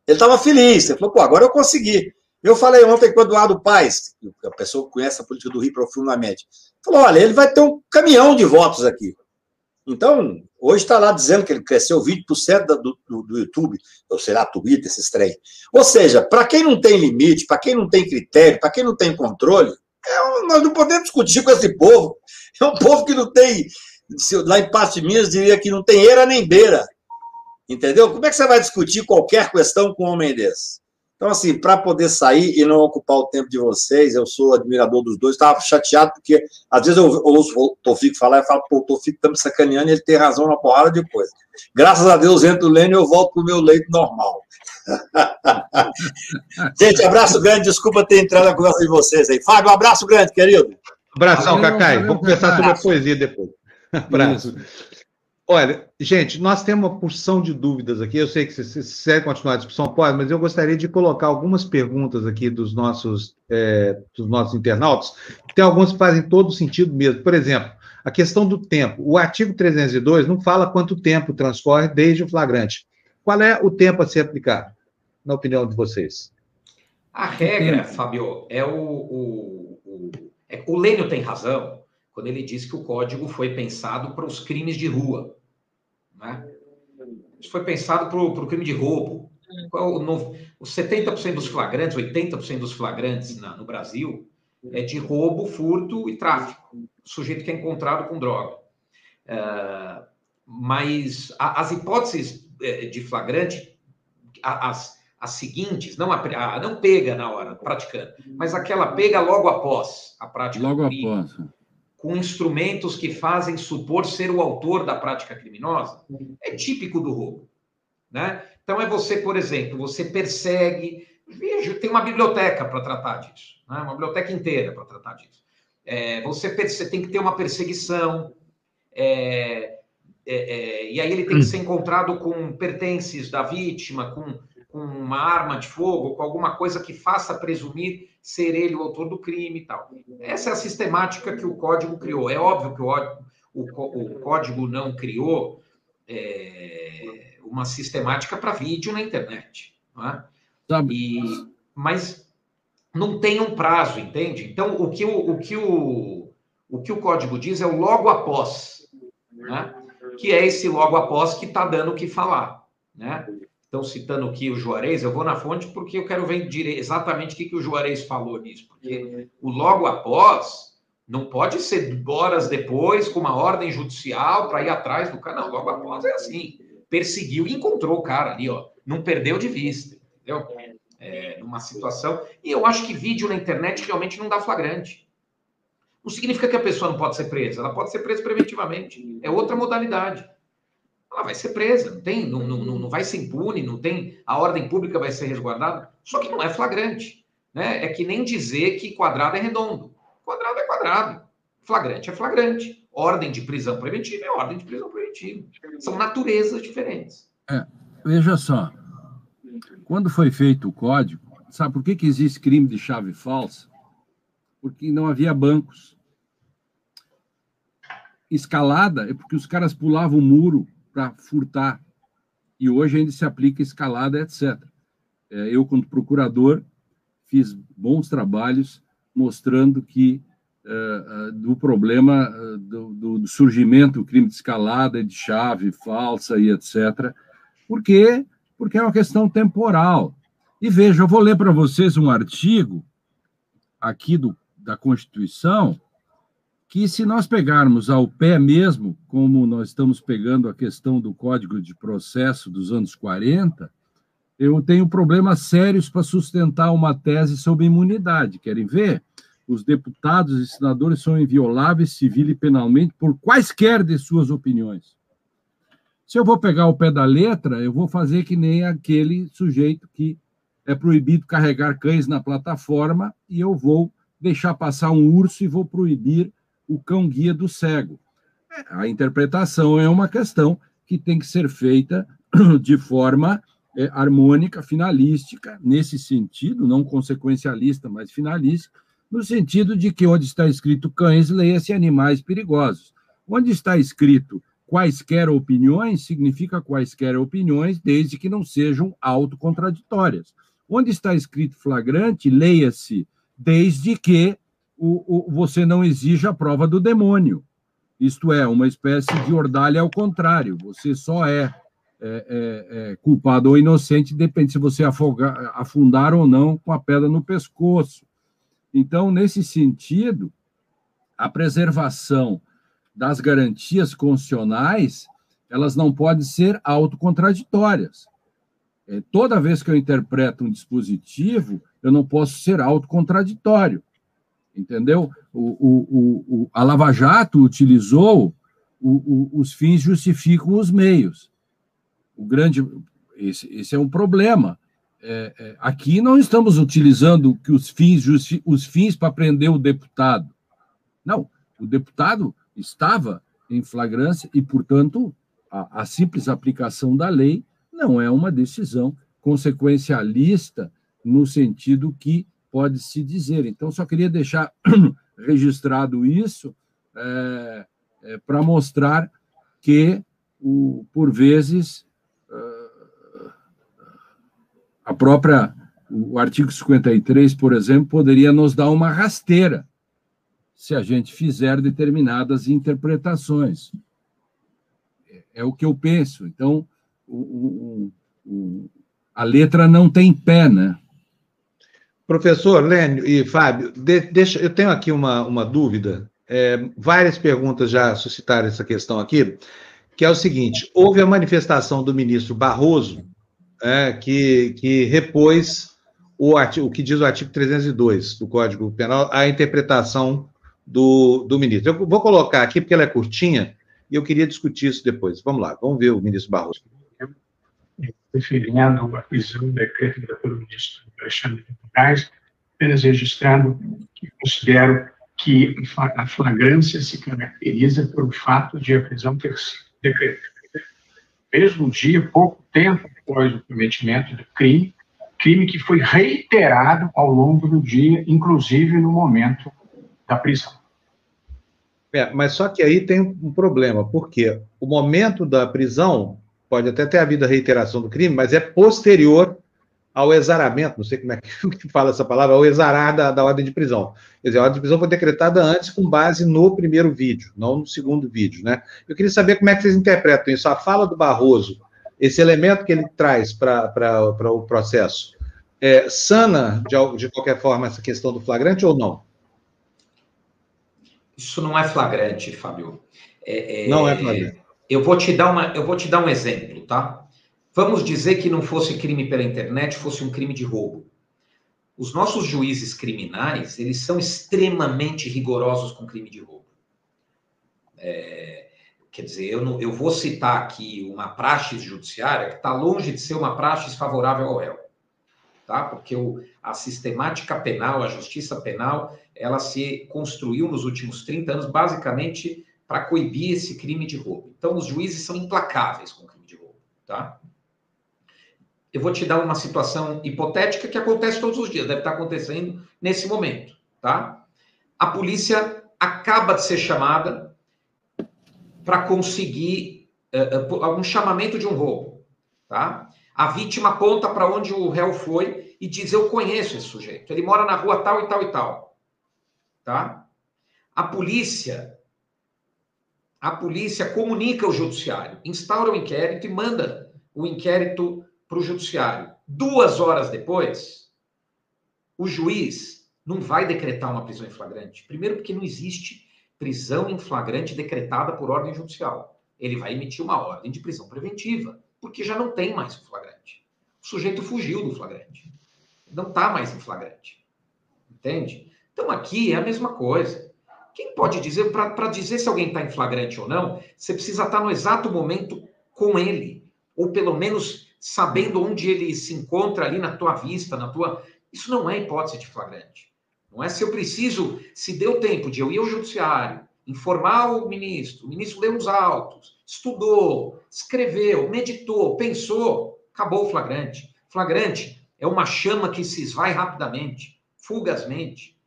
Ele estava feliz. Ele falou, pô, agora eu consegui. Eu falei ontem com o Eduardo Paes, a pessoa que conhece a política do Rio profundamente. Falou, olha, ele vai ter um caminhão de votos aqui. Então, hoje está lá dizendo que ele cresceu 20% do, do, do YouTube, ou será Twitter, esses trem. Ou seja, para quem não tem limite, para quem não tem critério, para quem não tem controle, é, nós não podemos discutir com esse povo. É um povo que não tem, lá em Passo de Minas diria que não tem eira nem beira. Entendeu? Como é que você vai discutir qualquer questão com um homem desse? Então, assim, para poder sair e não ocupar o tempo de vocês, eu sou admirador dos dois, estava chateado porque às vezes eu ouço o Tofico falar e falo, pô, o Tofico está me sacaneando e ele tem razão na porrada de coisa. Graças a Deus, entro o Lênin e eu volto para o meu leito normal. Gente, abraço grande, desculpa ter entrado na conversa de vocês aí. Fábio, um abraço grande, querido. Abração, Cacai. Vamos conversar sobre a poesia depois. Abraço. Olha, gente, nós temos uma porção de dúvidas aqui. Eu sei que se quiser continuar a discussão, pode, mas eu gostaria de colocar algumas perguntas aqui dos nossos, é, dos nossos internautas. Tem algumas que fazem todo sentido mesmo. Por exemplo, a questão do tempo. O artigo 302 não fala quanto tempo transcorre desde o flagrante. Qual é o tempo a ser aplicado, na opinião de vocês? A regra, Fabio, é o. O, o, é, o Lênio tem razão quando ele diz que o código foi pensado para os crimes de rua. Né? Isso foi pensado para o crime de roubo. No, os 70% dos flagrantes, 80% dos flagrantes na, no Brasil é de roubo, furto e tráfico. O sujeito que é encontrado com droga. Uh, mas a, as hipóteses de flagrante, as, as seguintes, não, a, a, não pega na hora, praticando, mas aquela pega logo após a prática logo crime, após. com instrumentos que fazem supor ser o autor da prática criminosa, é típico do roubo. Né? Então, é você, por exemplo, você persegue. Veja, tem uma biblioteca para tratar disso, né? uma biblioteca inteira para tratar disso. É, você, você tem que ter uma perseguição. É, é, é, e aí ele tem que ser encontrado com pertences da vítima, com, com uma arma de fogo, com alguma coisa que faça presumir ser ele o autor do crime e tal. Essa é a sistemática que o código criou. É óbvio que o, o, o código não criou é, uma sistemática para vídeo na internet. É? E, mas não tem um prazo, entende? Então, o que o, o, que o, o, que o código diz é o logo após. Né? Que é esse logo após que está dando o que falar. Né? estão citando aqui o Juarez, eu vou na fonte porque eu quero ver exatamente o que, que o Juarez falou nisso, porque o logo após não pode ser horas depois com uma ordem judicial para ir atrás do cara, não, logo após é assim, perseguiu e encontrou o cara ali, ó, não perdeu de vista, entendeu? É, numa situação, e eu acho que vídeo na internet realmente não dá flagrante. Não significa que a pessoa não pode ser presa, ela pode ser presa preventivamente, é outra modalidade ela vai ser presa, não tem, não, não, não vai ser impune, não tem, a ordem pública vai ser resguardada, só que não é flagrante. Né? É que nem dizer que quadrado é redondo. Quadrado é quadrado. Flagrante é flagrante. Ordem de prisão preventiva é ordem de prisão preventiva. São naturezas diferentes. É, veja só. Quando foi feito o código, sabe por que, que existe crime de chave falsa? Porque não havia bancos. Escalada é porque os caras pulavam o muro para furtar. E hoje ainda se aplica escalada, etc. É, eu, como procurador, fiz bons trabalhos mostrando que uh, do problema do, do, surgimento do crime de escalada, de chave falsa e etc. Por quê? Porque é uma questão temporal. E veja, eu vou ler para vocês um artigo aqui do, da Constituição que se nós pegarmos ao pé mesmo, como nós estamos pegando a questão do Código de Processo dos anos 40, eu tenho problemas sérios para sustentar uma tese sobre imunidade. Querem ver? Os deputados e senadores são invioláveis civil e penalmente por quaisquer de suas opiniões. Se eu vou pegar o pé da letra, eu vou fazer que nem aquele sujeito que é proibido carregar cães na plataforma e eu vou deixar passar um urso e vou proibir o cão guia do cego. A interpretação é uma questão que tem que ser feita de forma é, harmônica, finalística, nesse sentido, não consequencialista, mas finalística, no sentido de que onde está escrito cães, leia-se animais perigosos. Onde está escrito quaisquer opiniões, significa quaisquer opiniões, desde que não sejam autocontraditórias. Onde está escrito flagrante, leia-se desde que o, o, você não exige a prova do demônio. Isto é, uma espécie de ordalha ao contrário. Você só é, é, é, é culpado ou inocente, depende se você afogar, afundar ou não com a pedra no pescoço. Então, nesse sentido, a preservação das garantias constitucionais, elas não podem ser autocontraditórias. É, toda vez que eu interpreto um dispositivo, eu não posso ser autocontraditório entendeu? O, o, o, a Lava Jato utilizou os fins justificam os meios. O grande, esse, esse é um problema. É, é, aqui não estamos utilizando que os fins justi, os fins para prender o deputado. Não, o deputado estava em flagrância e, portanto, a, a simples aplicação da lei não é uma decisão consequencialista no sentido que pode-se dizer. Então, só queria deixar registrado isso é, é, para mostrar que, o, por vezes, uh, a própria, o artigo 53, por exemplo, poderia nos dar uma rasteira se a gente fizer determinadas interpretações. É, é o que eu penso. Então, o, o, a letra não tem pé, né? Professor Lênio e Fábio, de, deixa, eu tenho aqui uma, uma dúvida. É, várias perguntas já suscitaram essa questão aqui, que é o seguinte: houve a manifestação do ministro Barroso, é, que, que repôs o, artigo, o que diz o artigo 302 do Código Penal, a interpretação do, do ministro. Eu vou colocar aqui, porque ela é curtinha, e eu queria discutir isso depois. Vamos lá, vamos ver o ministro Barroso referindo à prisão decretada pelo ministro Alexandre Moraes, apenas registrando que considero que a flagrância se caracteriza pelo fato de a prisão ter sido decretada. Mesmo dia, pouco tempo após o cometimento do crime, crime que foi reiterado ao longo do dia, inclusive no momento da prisão. É, mas só que aí tem um problema, porque o momento da prisão pode até ter havido a reiteração do crime, mas é posterior ao exaramento, não sei como é que fala essa palavra, ao exarar da, da ordem de prisão. Quer dizer, a ordem de prisão foi decretada antes com base no primeiro vídeo, não no segundo vídeo, né? Eu queria saber como é que vocês interpretam isso. A fala do Barroso, esse elemento que ele traz para o processo, é, sana de, de qualquer forma essa questão do flagrante ou não? Isso não é flagrante, Fábio. É, é, não é flagrante. Eu vou te dar uma, eu vou te dar um exemplo, tá? Vamos dizer que não fosse crime pela internet, fosse um crime de roubo. Os nossos juízes criminais, eles são extremamente rigorosos com crime de roubo. É, quer dizer, eu, não, eu vou citar aqui uma praxe judiciária que está longe de ser uma praxe favorável ao réu. Tá? Porque o, a sistemática penal, a justiça penal, ela se construiu nos últimos 30 anos basicamente para coibir esse crime de roubo. Então, os juízes são implacáveis com crime de roubo. Tá? Eu vou te dar uma situação hipotética que acontece todos os dias, deve estar acontecendo nesse momento, tá? A polícia acaba de ser chamada para conseguir uh, uh, algum chamamento de um roubo, tá? A vítima aponta para onde o réu foi e diz: Eu conheço esse sujeito, ele mora na rua tal e tal e tal, tá? A polícia a polícia comunica ao judiciário, instaura o um inquérito e manda o inquérito para o judiciário. Duas horas depois, o juiz não vai decretar uma prisão em flagrante. Primeiro, porque não existe prisão em flagrante decretada por ordem judicial. Ele vai emitir uma ordem de prisão preventiva, porque já não tem mais o flagrante. O sujeito fugiu do flagrante. Não está mais em flagrante. Entende? Então aqui é a mesma coisa. Quem pode dizer, para dizer se alguém está em flagrante ou não, você precisa estar tá no exato momento com ele, ou pelo menos sabendo onde ele se encontra ali na tua vista, na tua. Isso não é hipótese de flagrante. Não é se eu preciso, se deu tempo de eu ir ao judiciário, informar o ministro, o ministro leu os autos, estudou, escreveu, meditou, pensou, acabou o flagrante. Flagrante é uma chama que se esvai rapidamente, fugazmente.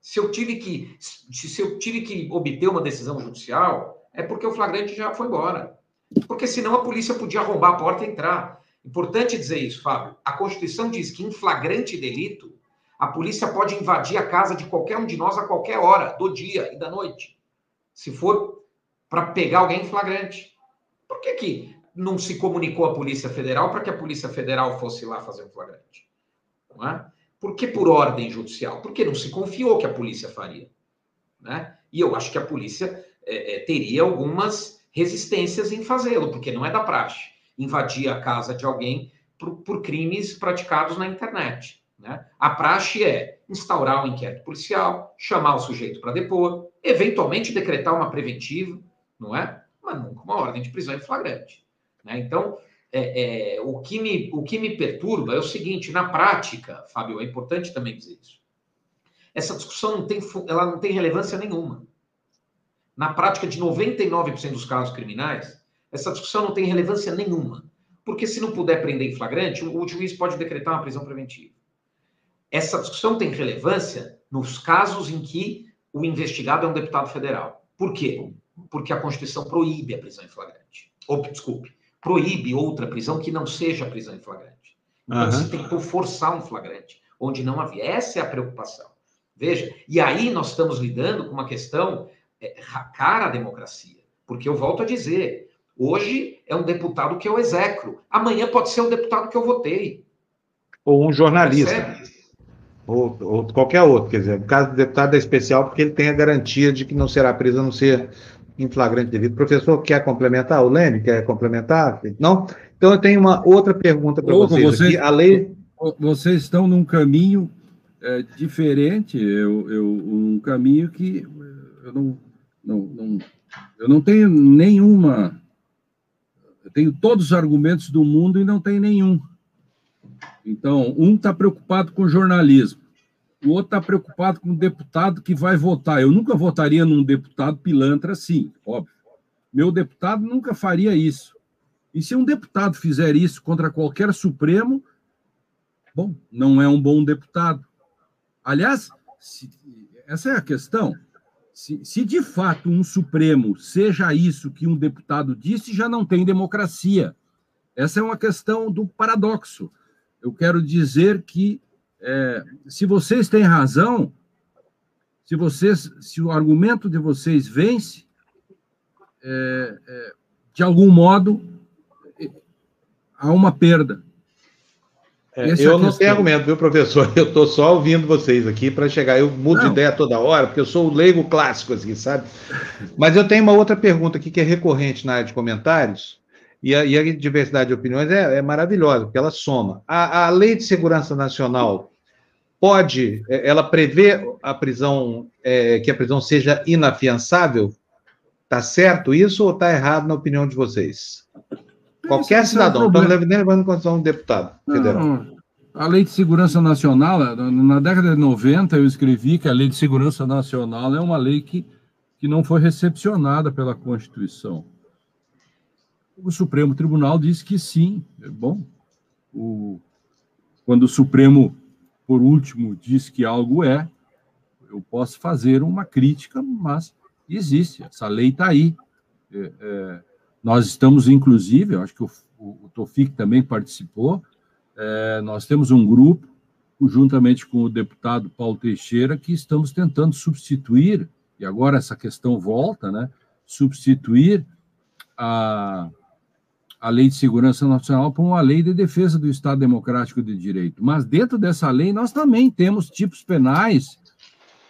Se eu tive que, se eu tive que obter uma decisão judicial, é porque o flagrante já foi embora. Porque senão a polícia podia arrombar a porta e entrar. Importante dizer isso, Fábio. A Constituição diz que em flagrante delito, a polícia pode invadir a casa de qualquer um de nós a qualquer hora do dia e da noite, se for para pegar alguém em flagrante. Por que, que não se comunicou à Polícia Federal para que a Polícia Federal fosse lá fazer um flagrante? Não é? Por que por ordem judicial? Porque não se confiou que a polícia faria. Né? E eu acho que a polícia é, é, teria algumas resistências em fazê-lo, porque não é da praxe invadir a casa de alguém por, por crimes praticados na internet. Né? A praxe é instaurar um inquérito policial, chamar o sujeito para depor, eventualmente decretar uma preventiva, não é? Mas nunca uma ordem de prisão em flagrante. Né? Então, é, é, o, que me, o que me perturba é o seguinte: na prática, Fábio, é importante também dizer isso. Essa discussão não tem, ela não tem relevância nenhuma. Na prática de 99% dos casos criminais, essa discussão não tem relevância nenhuma. Porque se não puder prender em flagrante, o juiz pode decretar uma prisão preventiva. Essa discussão tem relevância nos casos em que o investigado é um deputado federal. Por quê? Porque a Constituição proíbe a prisão em flagrante. Ou, desculpe, proíbe outra prisão que não seja prisão em flagrante. Então, uhum. se tentou forçar um flagrante, onde não havia. Essa é a preocupação. Veja, e aí nós estamos lidando com uma questão é, cara à democracia. Porque eu volto a dizer, Hoje é um deputado que eu execro. Amanhã pode ser um deputado que eu votei. Ou um jornalista. Ou, ou, qualquer outro. Quer dizer, o caso do deputado é especial porque ele tem a garantia de que não será preso a não ser em flagrante devido. Professor, quer complementar? O Lene quer complementar? Não? Então eu tenho uma outra pergunta para vocês. vocês. Aqui. A lei... Vocês estão num caminho é, diferente, eu, eu, um caminho que eu não, não, não, eu não tenho nenhuma tenho todos os argumentos do mundo e não tem nenhum. Então, um está preocupado com jornalismo, o outro está preocupado com o deputado que vai votar. Eu nunca votaria num deputado pilantra assim, óbvio. Meu deputado nunca faria isso. E se um deputado fizer isso contra qualquer Supremo, bom, não é um bom deputado. Aliás, se, essa é a questão. Se, se, de fato um Supremo seja isso que um deputado disse, já não tem democracia. Essa é uma questão do paradoxo. Eu quero dizer que, é, se vocês têm razão, se vocês, se o argumento de vocês vence, é, é, de algum modo, há uma perda. É, é eu é não tenho argumento, viu, professor? Eu estou só ouvindo vocês aqui para chegar. Eu mudo não. de ideia toda hora, porque eu sou o leigo clássico, assim, sabe? Mas eu tenho uma outra pergunta aqui que é recorrente na área de comentários, e a, e a diversidade de opiniões é, é, maravilhosa, porque ela soma. A, a Lei de Segurança Nacional pode, é, ela prevê a prisão, é, que a prisão seja inafiançável? Está certo isso ou está errado na opinião de vocês? Qualquer é cidadão, não estamos nem levando em condição um deputado federal. A Lei de Segurança Nacional, na década de 90, eu escrevi que a Lei de Segurança Nacional é uma lei que, que não foi recepcionada pela Constituição. O Supremo Tribunal disse que sim. É bom, o, quando o Supremo, por último, diz que algo é, eu posso fazer uma crítica, mas existe, essa lei está aí. É, é, nós estamos, inclusive, eu acho que o, o, o Tofik também participou, é, nós temos um grupo, juntamente com o deputado Paulo Teixeira, que estamos tentando substituir, e agora essa questão volta, né? Substituir a, a Lei de Segurança Nacional por uma lei de defesa do Estado Democrático de Direito. Mas dentro dessa lei, nós também temos tipos penais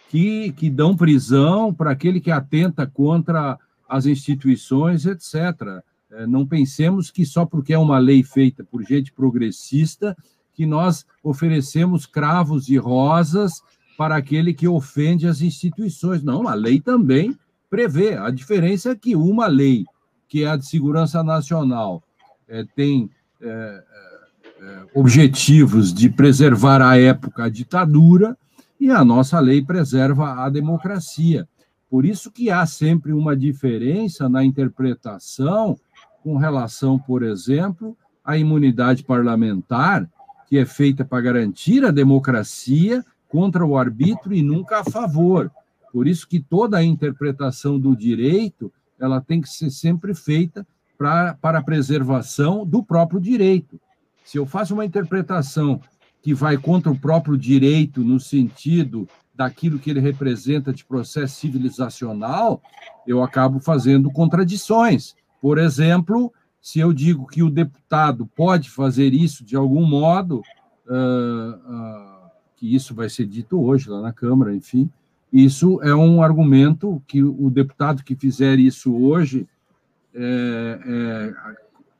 que, que dão prisão para aquele que atenta contra as instituições, etc. É, não pensemos que só porque é uma lei feita por gente progressista que nós oferecemos cravos e rosas para aquele que ofende as instituições. Não, a lei também prevê. A diferença é que uma lei, que é a de segurança nacional, é, tem é, é, é objetivos de preservar a época a ditadura e a nossa lei preserva a democracia. Por isso que há sempre uma diferença na interpretação com relação, por exemplo, à imunidade parlamentar, que é feita para garantir a democracia contra o arbítrio e nunca a favor. Por isso que toda a interpretação do direito ela tem que ser sempre feita pra, para a preservação do próprio direito. Se eu faço uma interpretação que vai contra o próprio direito no sentido daquilo que ele representa de processo civilizacional, eu acabo fazendo contradições. Por exemplo, se eu digo que o deputado pode fazer isso de algum modo, uh, uh, que isso vai ser dito hoje lá na Câmara, enfim, isso é um argumento que o deputado que fizer isso hoje, estou é,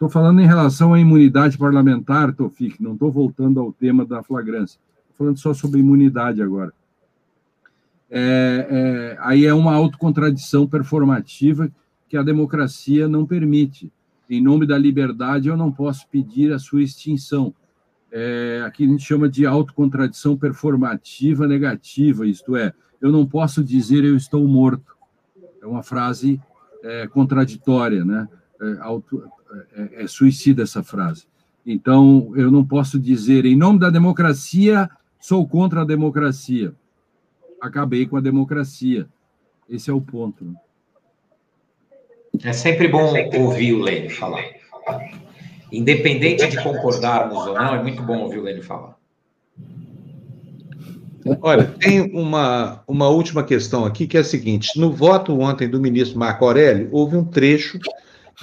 é, falando em relação à imunidade parlamentar, Tofik, não estou voltando ao tema da flagrância, estou falando só sobre imunidade agora é, é, aí é uma autocontradição performativa que a democracia não permite. Em nome da liberdade, eu não posso pedir a sua extinção. É, aqui a gente chama de autocontradição performativa negativa, isto é, eu não posso dizer eu estou morto. É uma frase é, contraditória, né? É, auto, é, é suicida essa frase. Então, eu não posso dizer, em nome da democracia, sou contra a democracia acabei com a democracia. Esse é o ponto. É sempre bom ouvir o Lênin falar. Independente de concordarmos ou não, é muito bom ouvir o Lênin falar. Olha, tem uma, uma última questão aqui, que é a seguinte: no voto ontem do ministro Marco Aurélio, houve um trecho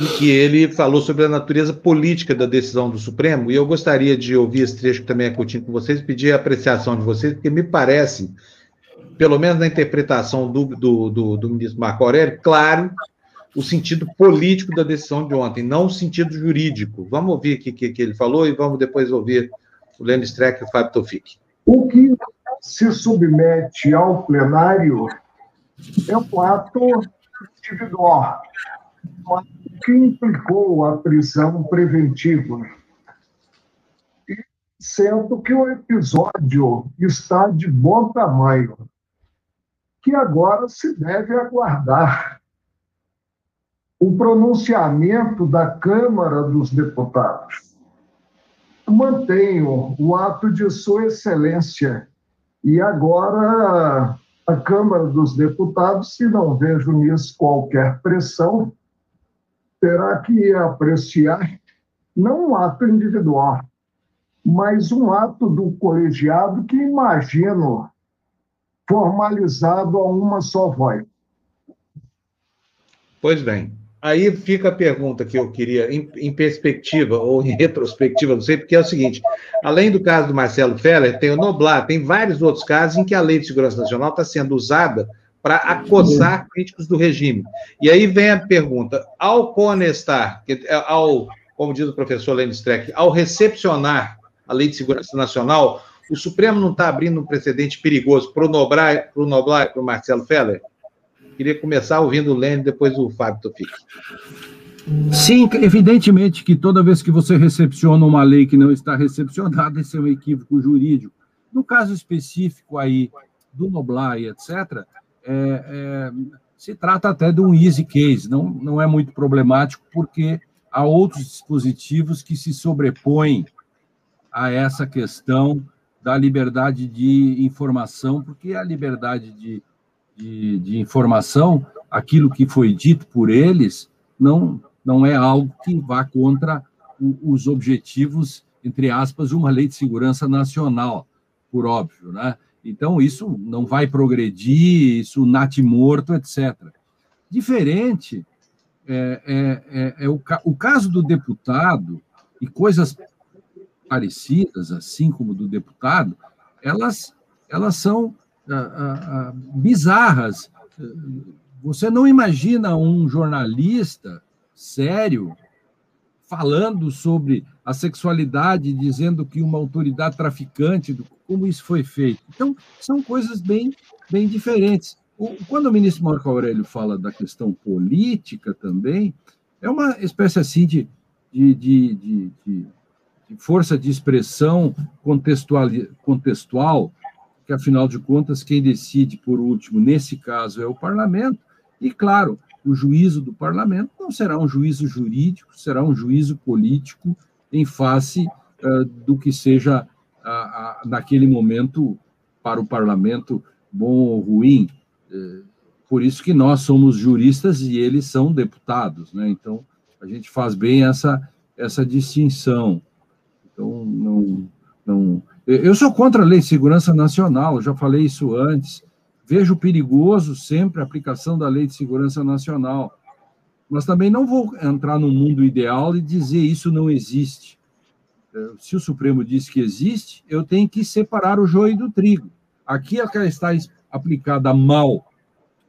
em que ele falou sobre a natureza política da decisão do Supremo, e eu gostaria de ouvir esse trecho que também é curtinho com vocês, pedir a apreciação de vocês, porque me parece pelo menos na interpretação do, do, do, do ministro Marco Aurélio, claro o sentido político da decisão de ontem, não o sentido jurídico. Vamos ouvir o que, que, ele falou e vamos depois ouvir o Lênin Streck e o Fábio Tofik. O que se submete ao plenário é um ato individual, um ato que implicou a prisão preventiva. E sendo que o episódio está de bom tamanho que agora se deve aguardar o pronunciamento da Câmara dos Deputados. Mantenho o ato de Sua Excelência e agora a Câmara dos Deputados, se não vejo nisso qualquer pressão, terá que apreciar não um ato individual, mas um ato do colegiado que imagino formalizado a uma só voz. Pois bem, aí fica a pergunta que eu queria, em, em, perspectiva ou em retrospectiva, não sei, porque é o seguinte: além do caso do Marcelo Feller, tem o Noblar, tem vários outros casos em que a Lei de Segurança Nacional está sendo usada para acossar críticos do regime. E aí vem a pergunta: ao conestar, ao, como diz o professor Lenny Streck, ao recepcionar a Lei de Segurança Nacional, o Supremo não está abrindo um precedente perigoso para o Noblar, para o Marcelo Feller? Queria começar ouvindo o Lênin, depois o Fábio Tofic. Sim, evidentemente que toda vez que você recepciona uma lei que não está recepcionada, esse é um equívoco jurídico. No caso específico aí do Noblar e etc., é, é, se trata até de um easy case, não, não é muito problemático, porque há outros dispositivos que se sobrepõem a essa questão da liberdade de informação, porque a liberdade de de, de informação, aquilo que foi dito por eles não, não é algo que vá contra o, os objetivos, entre aspas, de uma lei de segurança nacional, por óbvio, né? Então, isso não vai progredir, isso nate morto, etc. Diferente é, é, é, é o, o caso do deputado e coisas parecidas, assim como do deputado, elas, elas são bizarras. Você não imagina um jornalista sério falando sobre a sexualidade, dizendo que uma autoridade traficante, como isso foi feito. Então, são coisas bem, bem diferentes. Quando o ministro Marco Aurélio fala da questão política também, é uma espécie assim de, de, de, de força de expressão contextual, contextual que afinal de contas quem decide por último nesse caso é o parlamento, e claro, o juízo do parlamento não será um juízo jurídico, será um juízo político em face uh, do que seja uh, uh, naquele momento para o parlamento bom ou ruim. Eh, por isso que nós somos juristas e eles são deputados, né? Então a gente faz bem essa essa distinção. Então não não eu sou contra a Lei de Segurança Nacional, já falei isso antes. Vejo perigoso sempre a aplicação da Lei de Segurança Nacional. Mas também não vou entrar no mundo ideal e dizer isso não existe. É, se o Supremo diz que existe, eu tenho que separar o joio do trigo. Aqui ela está aplicada mal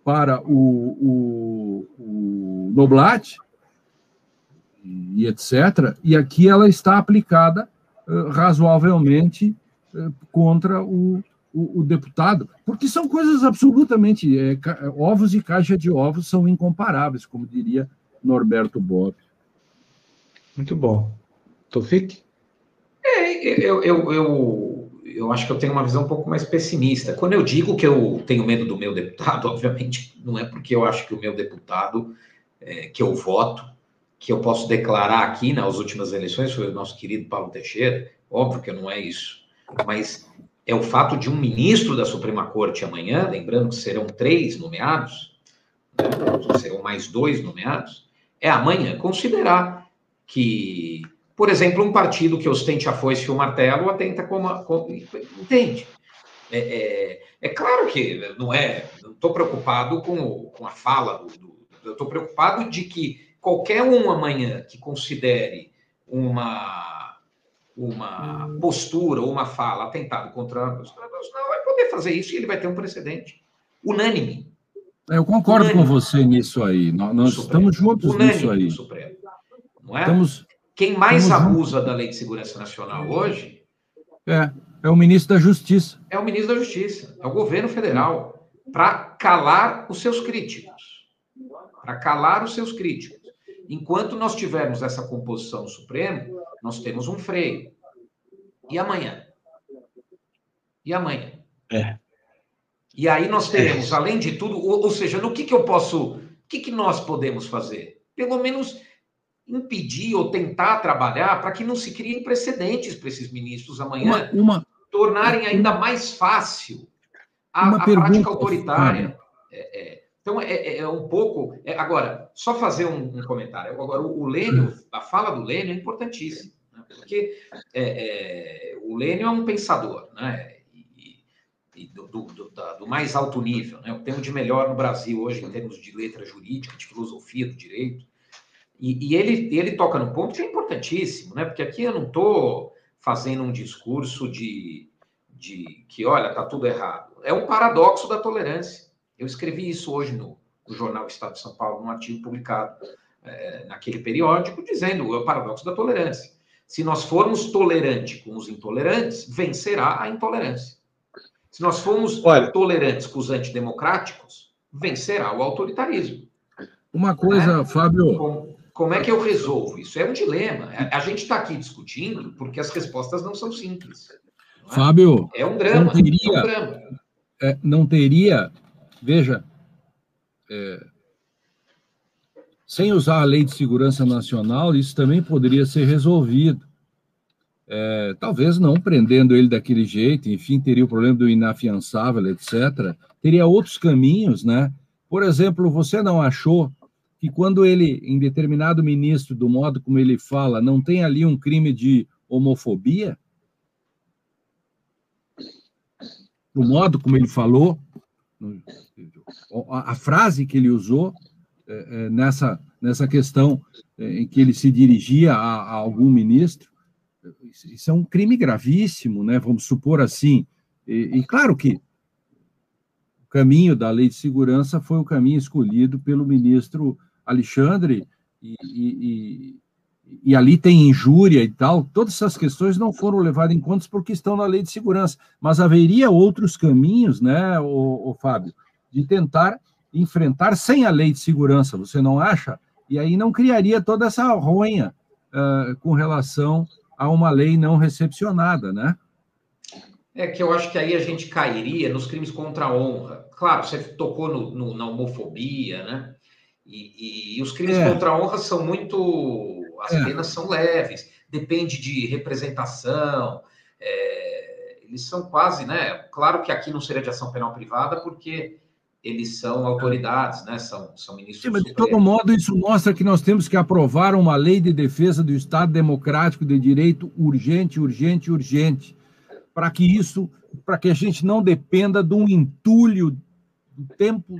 para o, o, o Noblat e etc. E aqui ela está aplicada razoavelmente contra o, o, o, deputado, porque são coisas absolutamente. É, ovos e caixa de ovos são incomparáveis, como diria Norberto Bob. Muito bom. Tofik? É, eu, eu, eu, eu acho que eu tenho uma visão um pouco mais pessimista. Quando eu digo que eu tenho medo do meu deputado, obviamente não é porque eu acho que o meu deputado é, que eu voto, que eu posso declarar aqui nas últimas eleições, foi o nosso querido Paulo Teixeira, óbvio que não é isso mas é o fato de um ministro da Suprema Corte amanhã, lembrando que serão três nomeados, né, serão mais dois nomeados, é amanhã considerar que, por exemplo, um partido que ostente a foice e o martelo atenta como. como entende? É, é, é, claro que não é. Não estou preocupado com, com a fala do. do eu estou preocupado de que qualquer um amanhã que considere uma uma hum. postura ou uma fala atentado contra a não vai poder fazer isso e ele vai ter um precedente unânime. É, eu concordo unânime. com você nisso aí. Nós, nós estamos juntos unânime nisso aí. Supremo, não é? Estamos, Quem mais abusa juntos. da Lei de Segurança Nacional hoje é, é o ministro da Justiça. É o ministro da Justiça, é o governo federal, para calar os seus críticos. Para calar os seus críticos. Enquanto nós tivermos essa composição no Supremo, nós temos um freio. E amanhã? E amanhã? É. E aí nós teremos, é. além de tudo, ou, ou, seja, no que, que eu posso, o que, que nós podemos fazer? Pelo menos impedir ou tentar trabalhar para que não se criem precedentes para esses ministros amanhã uma, uma tornarem ainda mais fácil a, a prática autoritária. É, é, então, é, é, é um pouco. É, agora, só fazer um, um, comentário. Agora, o, o Lênio, a fala do Lênio é importantíssima, né? porque é, é, o Lênio é um pensador, né? E, e do, do, do, do, mais alto nível, né? O que de melhor no Brasil hoje, em termos de letra jurídica, de filosofia do direito. E, e, ele, ele toca num ponto que é importantíssimo, né? Porque aqui eu não estou fazendo um discurso de, de que, olha, tá tudo errado. É um paradoxo da tolerância. Eu escrevi isso hoje no, no jornal Estado de São Paulo, num artigo publicado é, naquele periódico, dizendo o paradoxo da tolerância. Se nós formos tolerantes com os intolerantes, vencerá a intolerância. Se nós formos Olha, tolerantes com os antidemocráticos, vencerá o autoritarismo. Uma coisa, é? Fábio. Como, como, é que eu resolvo isso? É um dilema. A, gente está aqui discutindo porque as respostas não são simples. Não é? Fábio. É um drama. Não teria, é um drama. É, não teria veja, é, sem usar a Lei de Segurança Nacional, isso também poderia ser resolvido. É, talvez não prendendo ele daquele jeito, enfim, teria o problema do inafiançável, etc. Teria outros caminhos, né? Por exemplo, você não achou que quando ele, em determinado ministro, do modo como ele fala, não tem ali um crime de homofobia? Do modo como ele falou, a frase que ele usou é, é, nessa, nessa questão é, em que ele se dirigia a, a, algum ministro, isso é um crime gravíssimo, né? vamos supor assim. E, e, claro que o caminho da lei de segurança foi o caminho escolhido pelo ministro Alexandre, e, e, e ali tem injúria e tal, todas essas questões não foram levadas em conta porque estão na lei de segurança. Mas haveria outros caminhos, né, o, o Fábio, de tentar enfrentar sem a lei de segurança, você não acha? E aí não criaria toda essa ronha uh, com relação a uma lei não recepcionada, né? É que eu acho que aí a gente cairia nos crimes contra a honra. Claro, você tocou no, no, na homofobia, né? E, e, e os crimes é. contra a honra são muito. As é. penas são leves, depende de representação. É, eles são quase, né? Claro que aqui não seria de ação penal privada, porque eles são autoridades, né? São, são ministros. Sim, mas de todo modo, isso mostra que nós temos que aprovar uma lei de defesa do Estado democrático de direito urgente, urgente, urgente, para que isso, para que a gente não dependa de um entulho do tempo.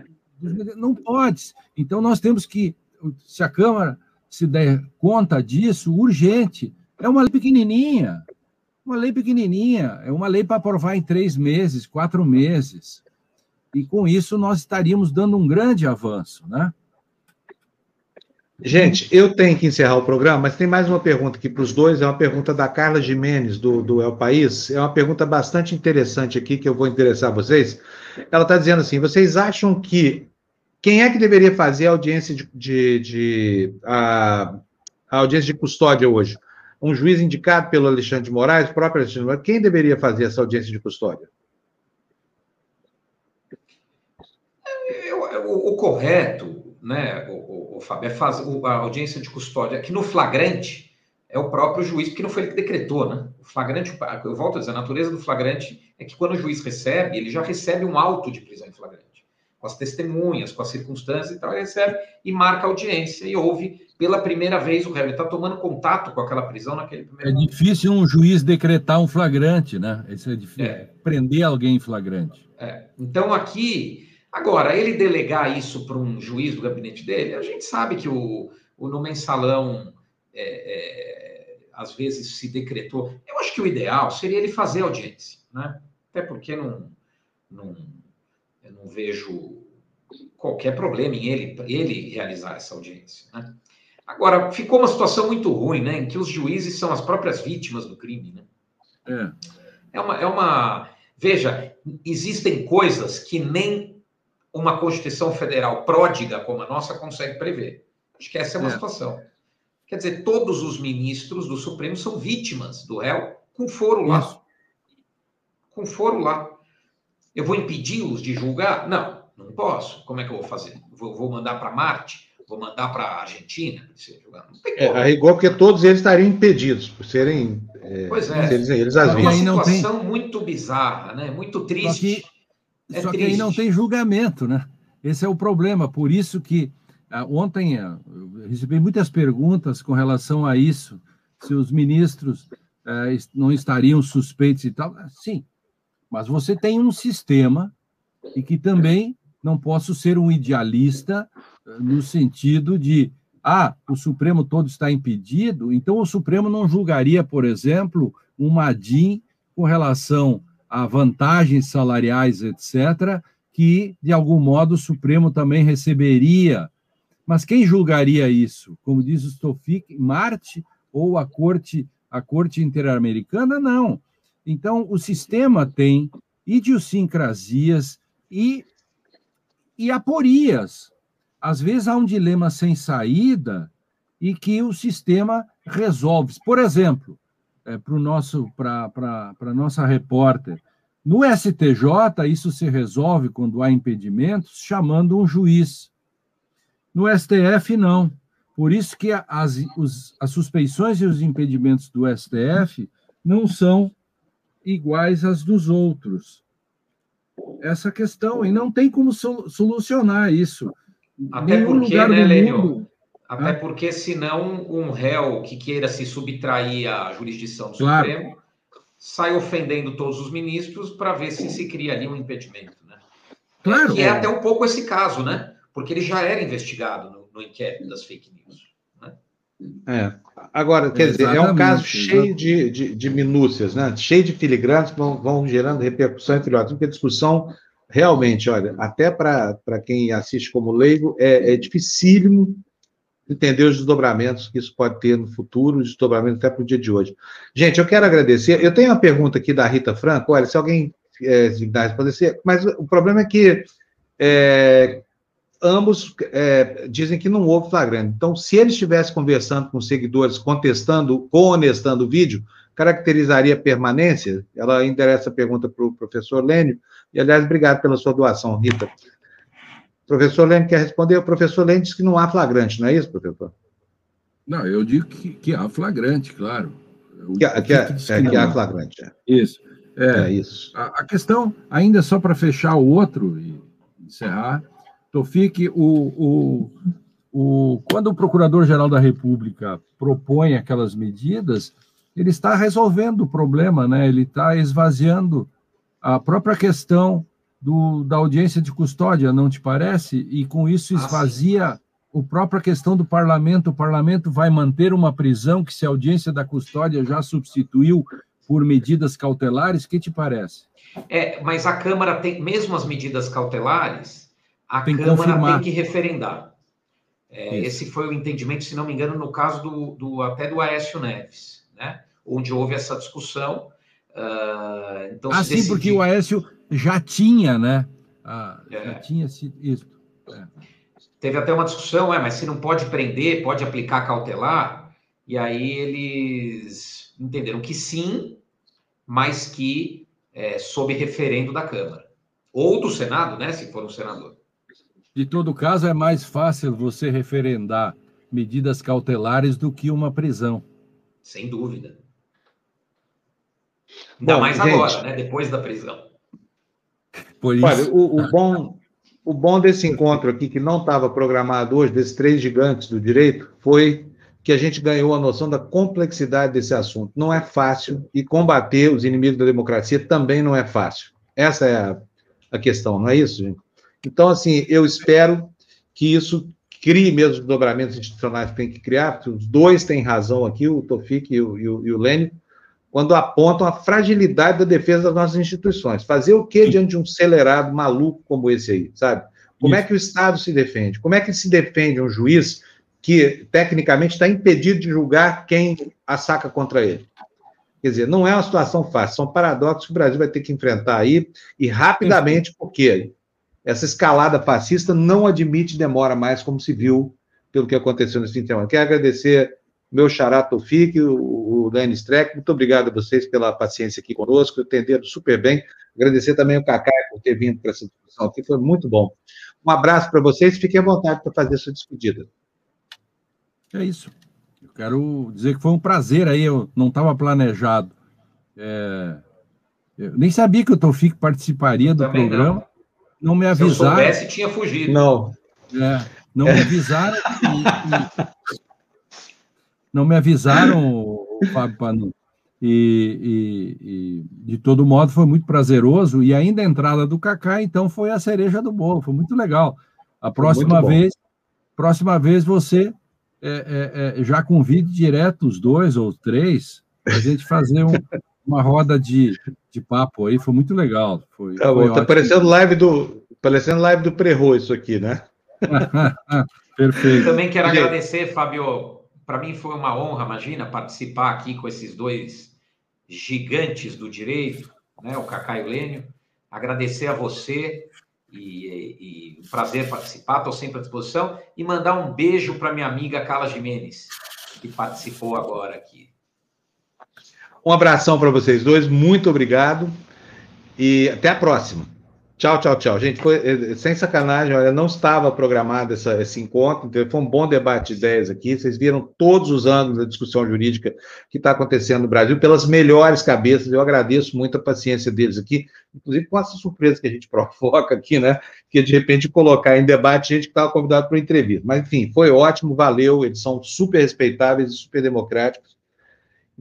Não pode. Então, nós temos que, se a Câmara se der conta disso, urgente. É uma lei pequenininha, uma lei pequenininha, é uma lei para aprovar em três meses, quatro meses. E com isso nós estaríamos dando um grande avanço, né? Gente, eu tenho que encerrar o programa, mas tem mais uma pergunta aqui para os dois. É uma pergunta da Carla Jimenez, do, do El País. É uma pergunta bastante interessante aqui, que eu vou interessar vocês. Ela está dizendo assim: vocês acham que quem é que deveria fazer a audiência de, de, de a, a, audiência de custódia hoje? Um juiz indicado pelo Alexandre de Moraes, próprio Alexandre de Moraes, quem deveria fazer essa audiência de custódia? o, o correto, né, o, o, o Fábio, é fazer a audiência de custódia, que no flagrante é o próprio juiz, porque não foi ele que decretou, né? O flagrante, eu volto a dizer, a natureza do flagrante é que quando o juiz recebe, ele já recebe um auto de prisão em flagrante, com as testemunhas, com as circunstâncias e tal, ele recebe e marca a audiência e ouve pela primeira vez o réu. Ele está tomando contato com aquela prisão naquele primeiro É momento. difícil um juiz decretar um flagrante, né? Isso é difícil. É. Prender alguém em flagrante. É. Então aqui Agora, ele delegar isso para um juiz do gabinete dele, a gente sabe que o, o no mensalão é, é, às vezes se decretou. Eu acho que o ideal seria ele fazer audiência, né? Até porque não, não, não vejo qualquer problema em ele, ele realizar essa audiência, né? Agora, ficou uma situação muito ruim, né? Em que os juízes são as próprias vítimas do crime, né? É. É uma, é uma. Veja, existem coisas que nem uma Constituição Federal pródiga como a nossa consegue prever. Acho que essa é uma é. situação. Quer dizer, todos os ministros do Supremo são vítimas do réu com foro lá. Isso. Com foro lá. Eu vou impedi-los de julgar? Não, não posso. Como é que eu vou fazer? Vou, vou mandar para Marte? Vou mandar para a Argentina? Não tem É, a rigor, porque todos eles estariam impedidos por serem. É, pois é. Eles, eles as é uma situação tem... muito bizarra, né? muito triste. É Só triste. que aí não tem julgamento, né? Esse é o problema. Por isso que ah, ontem ah, eu recebi muitas perguntas com relação a isso, se os ministros ah, não estariam suspeitos e tal. Sim, mas você tem um sistema e que também não posso ser um idealista no sentido de ah, o Supremo todo está impedido, então o Supremo não julgaria, por exemplo, uma DIN com relação a vantagens salariais, etc., que, de algum modo, o Supremo também receberia. Mas quem julgaria isso? Como diz o Stofik, Marte ou a Corte, a Corte Interamericana? Não. Então, o sistema tem idiosincrasias e, e aporias. Às vezes há um dilema sem saída e que o sistema resolve. Por exemplo, é, para a nossa repórter, no STJ isso se resolve quando há impedimentos chamando um juiz. No STF não. Por isso que as, os, as suspeições e os impedimentos do STF não são iguais às dos outros. Essa questão, e não tem como solucionar isso. Até Nenhum porque, lugar né, Lênio? Até ah. porque, senão, um réu que queira se subtrair à jurisdição do claro. Supremo sai ofendendo todos os ministros para ver se se cria ali um impedimento. Né? Claro. Que é até um pouco esse caso, né? Porque ele já era investigado no, no inquérito das fake news. É. Agora, quer dizer, é um caso cheio de, de, de, minúcias, né? cheio de filigranas que vão, vão gerando repercussão entre outros, porque a discussão realmente, olha, até para quem assiste como leigo, é, é dificílimo entender os desdobramentos que isso pode ter no futuro, os desdobramentos até para o dia de hoje. Gente, eu quero agradecer. Eu tenho uma pergunta aqui da Rita Franco. Olha, se alguém é, responder, mas o problema é que é, ambos é, dizem que não houve flagrante. Então, se ele estivesse conversando com seguidores, contestando, honestando o vídeo, caracterizaria permanência? Ela endereça a pergunta para o professor Lênio. E, aliás, obrigado pela sua doação, Rita. O professor Lênio quer responder? O professor Lênio diz que não há flagrante, não é isso, professor? Não, eu digo que, que há flagrante, claro. que, que, que, é, que, que há flagrante. É. Isso. É, é isso. A, a, questão, ainda só para fechar o outro e encerrar, Tofik, o, o, o, quando o Procurador-Geral da República propõe aquelas medidas, ele está resolvendo o problema, né? ele está esvaziando a própria questão do, da audiência de custódia, não te parece? E com isso ah, esvazia ah, a própria questão do parlamento. O parlamento vai manter uma prisão que, se a audiência da custódia já substituiu por medidas cautelares, que te parece? É, mas a Câmara tem, mesmo as medidas cautelares, a tem Câmara confirmar. tem que referendar. É, esse foi o entendimento, se não me engano, no caso do, do até do Aécio Neves, né? onde houve essa discussão. Uh, então, ah, sim, decidir... porque o Aécio já tinha, né? Ah, é. Já tinha sido isso. É. Teve até uma discussão, é, mas se não pode prender, pode aplicar cautelar, e aí eles entenderam que sim, mas que é, sob referendo da Câmara. Ou do Senado, né? Se for um senador. De todo caso, é mais fácil você referendar medidas cautelares do que uma prisão. Sem dúvida. Ainda Bom, mais gente, agora, né? Depois da prisão. Por isso... Olha, o, o, bom, o bom desse encontro aqui, que não estava programado hoje, desses três gigantes do direito, foi que a gente ganhou a noção da complexidade desse assunto. Não é fácil, e combater os inimigos da democracia também não é fácil. Essa é a, a questão, não é isso, gente? Então, assim, eu espero que isso crie mesmo os dobramentos institucionais que tem que criar, porque os dois têm razão aqui, o Tofik e o, e o, e o Lênin, quando apontam a fragilidade da defesa das nossas instituições. Fazer o quê diante de um acelerado maluco como esse aí, sabe? Como é Isso. é que o Estado se defende? Como é que se defende um juiz que, tecnicamente, está impedido de julgar quem saca contra ele? Quer dizer, não é uma situação fácil, são paradoxos que o Brasil vai ter que enfrentar aí, e rapidamente, porque essa escalada fascista não admite demora mais, como se viu pelo que aconteceu nesse fim de semana. Quero agradecer meu xará Tofik, o, o Lene Streck, muito obrigado a vocês pela paciência aqui conosco, entenderam super bem. Agradecer também ao Cacá por ter vindo para essa discussão aqui, foi muito bom. Um abraço para vocês, fiquem à vontade para fazer a sua despedida. É isso. Eu quero dizer que foi um prazer aí, eu não estava planejado. É... Eu nem sabia que o Tofik participaria do também programa. Não. Não. me avisaram. Se eu soubesse, tinha fugido. Não. É, não me avisaram. e, não me avisaram, o Fábio Panu. E, e, e, de todo modo foi muito prazeroso. E ainda a entrada do Kaká, então, foi a cereja do bolo, foi muito legal. A próxima vez, próxima vez você é, é, já convide direto os dois ou três para a gente fazer um, uma roda de, de papo aí, foi muito legal. Foi, tá bom, tá parecendo live do, parecendo live do Prerro isso aqui, né? Perfeito. Também quero agradecer, Fábio. Para mim foi uma honra, imagina, participar aqui com esses dois gigantes do direito, né, o Cacá e o Lênio. Agradecer a você e, e um prazer participar, estou sempre à disposição. E mandar um beijo para minha amiga Carla Jimenez, que participou agora aqui. Um abração para vocês dois, muito obrigado e até a próxima. Tchau, tchau, tchau. Gente, foi eh, sem sacanagem, olha, não estava programado essa, esse encontro, então foi um bom debate de ideias aqui. Vocês viram todos os anos da discussão jurídica que está acontecendo no Brasil pelas melhores cabeças. Eu agradeço muito a paciência deles aqui, inclusive com essa surpresa que a gente provoca aqui, né? Que de repente colocar em debate gente que estava convidado para uma entrevista. Mas, enfim, foi ótimo, valeu. Eles são super respeitáveis e super democráticos.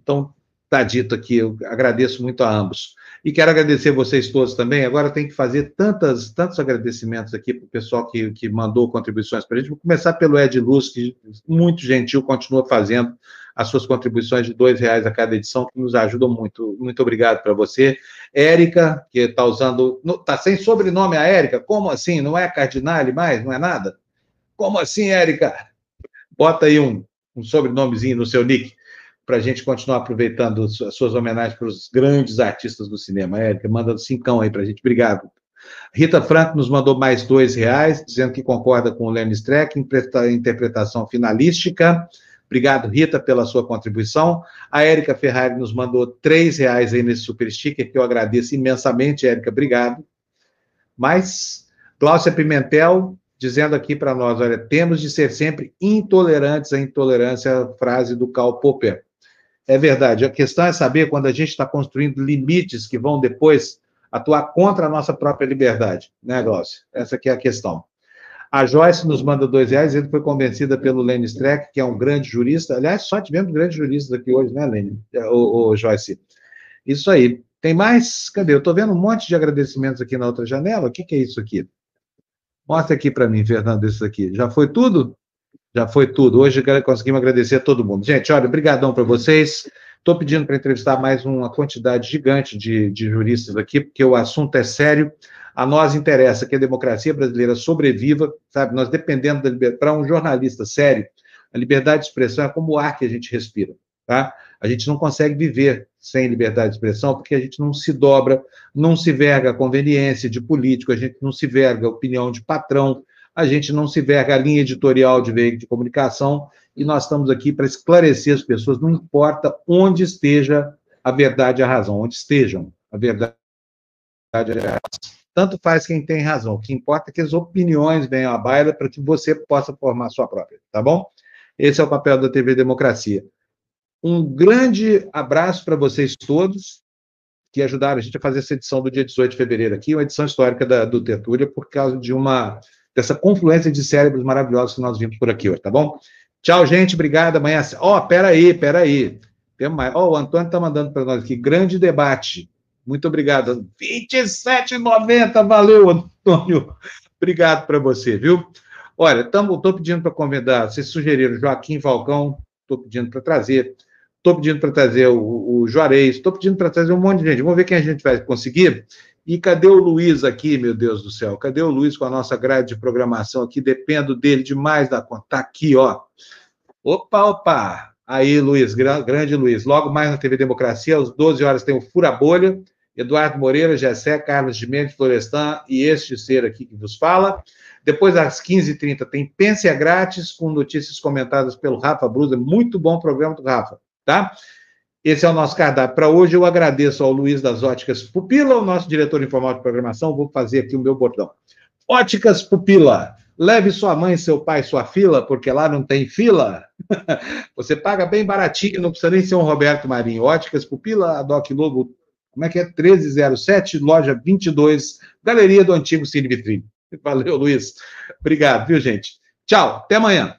Então, está dito aqui, eu agradeço muito a ambos. E quero agradecer vocês todos também. Agora tem que fazer tantas, tantos agradecimentos aqui para o pessoal que, que mandou contribuições para a gente. Vou começar pelo Ed Luz, que muito gentil, continua fazendo as suas contribuições de dois reais a cada edição, que nos ajudam muito. Muito obrigado para você. Érica, que está usando. Está sem sobrenome a Érica? Como assim? Não é Cardinale mais? Não é nada? Como assim, Érica? Bota aí um, um sobrenomezinho no seu nick para a gente continuar aproveitando as suas homenagens para os grandes artistas do cinema. Érica, manda cincão aí para a gente. Obrigado. Rita Franco nos mandou mais dois reais, dizendo que concorda com o Lenny Streck, interpretação finalística. Obrigado, Rita, pela sua contribuição. A Érica Ferrari nos mandou três reais aí nesse super sticker, que eu agradeço imensamente, Érica, obrigado. Mas, Cláudia Pimentel, dizendo aqui para nós, olha, temos de ser sempre intolerantes à intolerância, frase do Karl Popper. É verdade. A questão é saber quando a gente está construindo limites que vão depois atuar contra a nossa própria liberdade, né, Glaucio? Essa aqui é a questão. A Joyce nos manda dois reais, ele foi convencida pelo Lenny Streck, que é um grande jurista. Aliás, só tivemos grandes juristas aqui hoje, né, Lenny? O, o Joyce. Isso aí. Tem mais? Cadê? Eu estou vendo um monte de agradecimentos aqui na outra janela. O que, que é isso aqui? Mostra aqui para mim, Fernando, isso aqui. Já foi tudo? Já foi tudo. Hoje conseguimos agradecer a todo mundo. Gente, olha, obrigadão para vocês. Estou pedindo para entrevistar mais uma quantidade gigante de, de juristas aqui, porque o assunto é sério. A nós interessa que a democracia brasileira sobreviva, sabe? Nós dependendo da liberdade. Para um jornalista sério, a liberdade de expressão é como o ar que a gente respira, tá? A gente não consegue viver sem liberdade de expressão porque a gente não se dobra, não se verga a conveniência de político, a gente não se verga a opinião de patrão, a gente não se verga a linha editorial de veículo de comunicação, e nós estamos aqui para esclarecer as pessoas, não importa onde esteja a verdade e a razão, onde estejam a verdade e a razão. Tanto faz quem tem razão, o que importa é que as opiniões venham à baila para que você possa formar sua própria, tá bom? Esse é o papel da TV Democracia. Um grande abraço para vocês todos que ajudaram a gente a fazer essa edição do dia 18 de fevereiro aqui, uma edição histórica da, do Tertúlia, por causa de uma dessa confluência de cérebros maravilhosos que nós vimos por aqui hoje, tá bom? Tchau, gente, obrigado. Amanhã. Ó, oh, peraí, peraí. Tem mais. Ó, oh, o Antônio está mandando para nós aqui. Grande debate. Muito obrigado. 27,90. Valeu, Antônio. Obrigado para você, viu? Olha, estou pedindo para convidar. Vocês sugeriram Joaquim Falcão, estou pedindo para trazer. Estou pedindo para trazer o, o Juarez, estou pedindo para trazer um monte de gente. Vamos ver quem a gente vai conseguir. E cadê o Luiz aqui, meu Deus do céu? Cadê o Luiz com a nossa grade de programação aqui? Dependo dele demais da conta. Está aqui, ó. Opa, opa! Aí, Luiz, grande Luiz. Logo mais na TV Democracia, às 12 horas, tem o Fura Bolha. Eduardo Moreira, Gessé, Carlos de Mendes, Florestan e este ser aqui que vos fala. Depois, às 15h30, tem Pência Grátis, com notícias comentadas pelo Rafa Brusa. Muito bom programa do Rafa, tá? Esse é o nosso cardápio para hoje. Eu agradeço ao Luiz das Óticas Pupila, o nosso diretor informal de programação. Vou fazer aqui o meu bordão. Óticas Pupila. Leve sua mãe, seu pai, sua fila, porque lá não tem fila. Você paga bem baratinho, não precisa nem ser um Roberto Marinho. Óticas Pupila, a Doc Lobo, como é que é? 1307, loja 22, Galeria do Antigo Cine Vitrine. Valeu, Luiz. Obrigado, viu, gente? Tchau, até amanhã.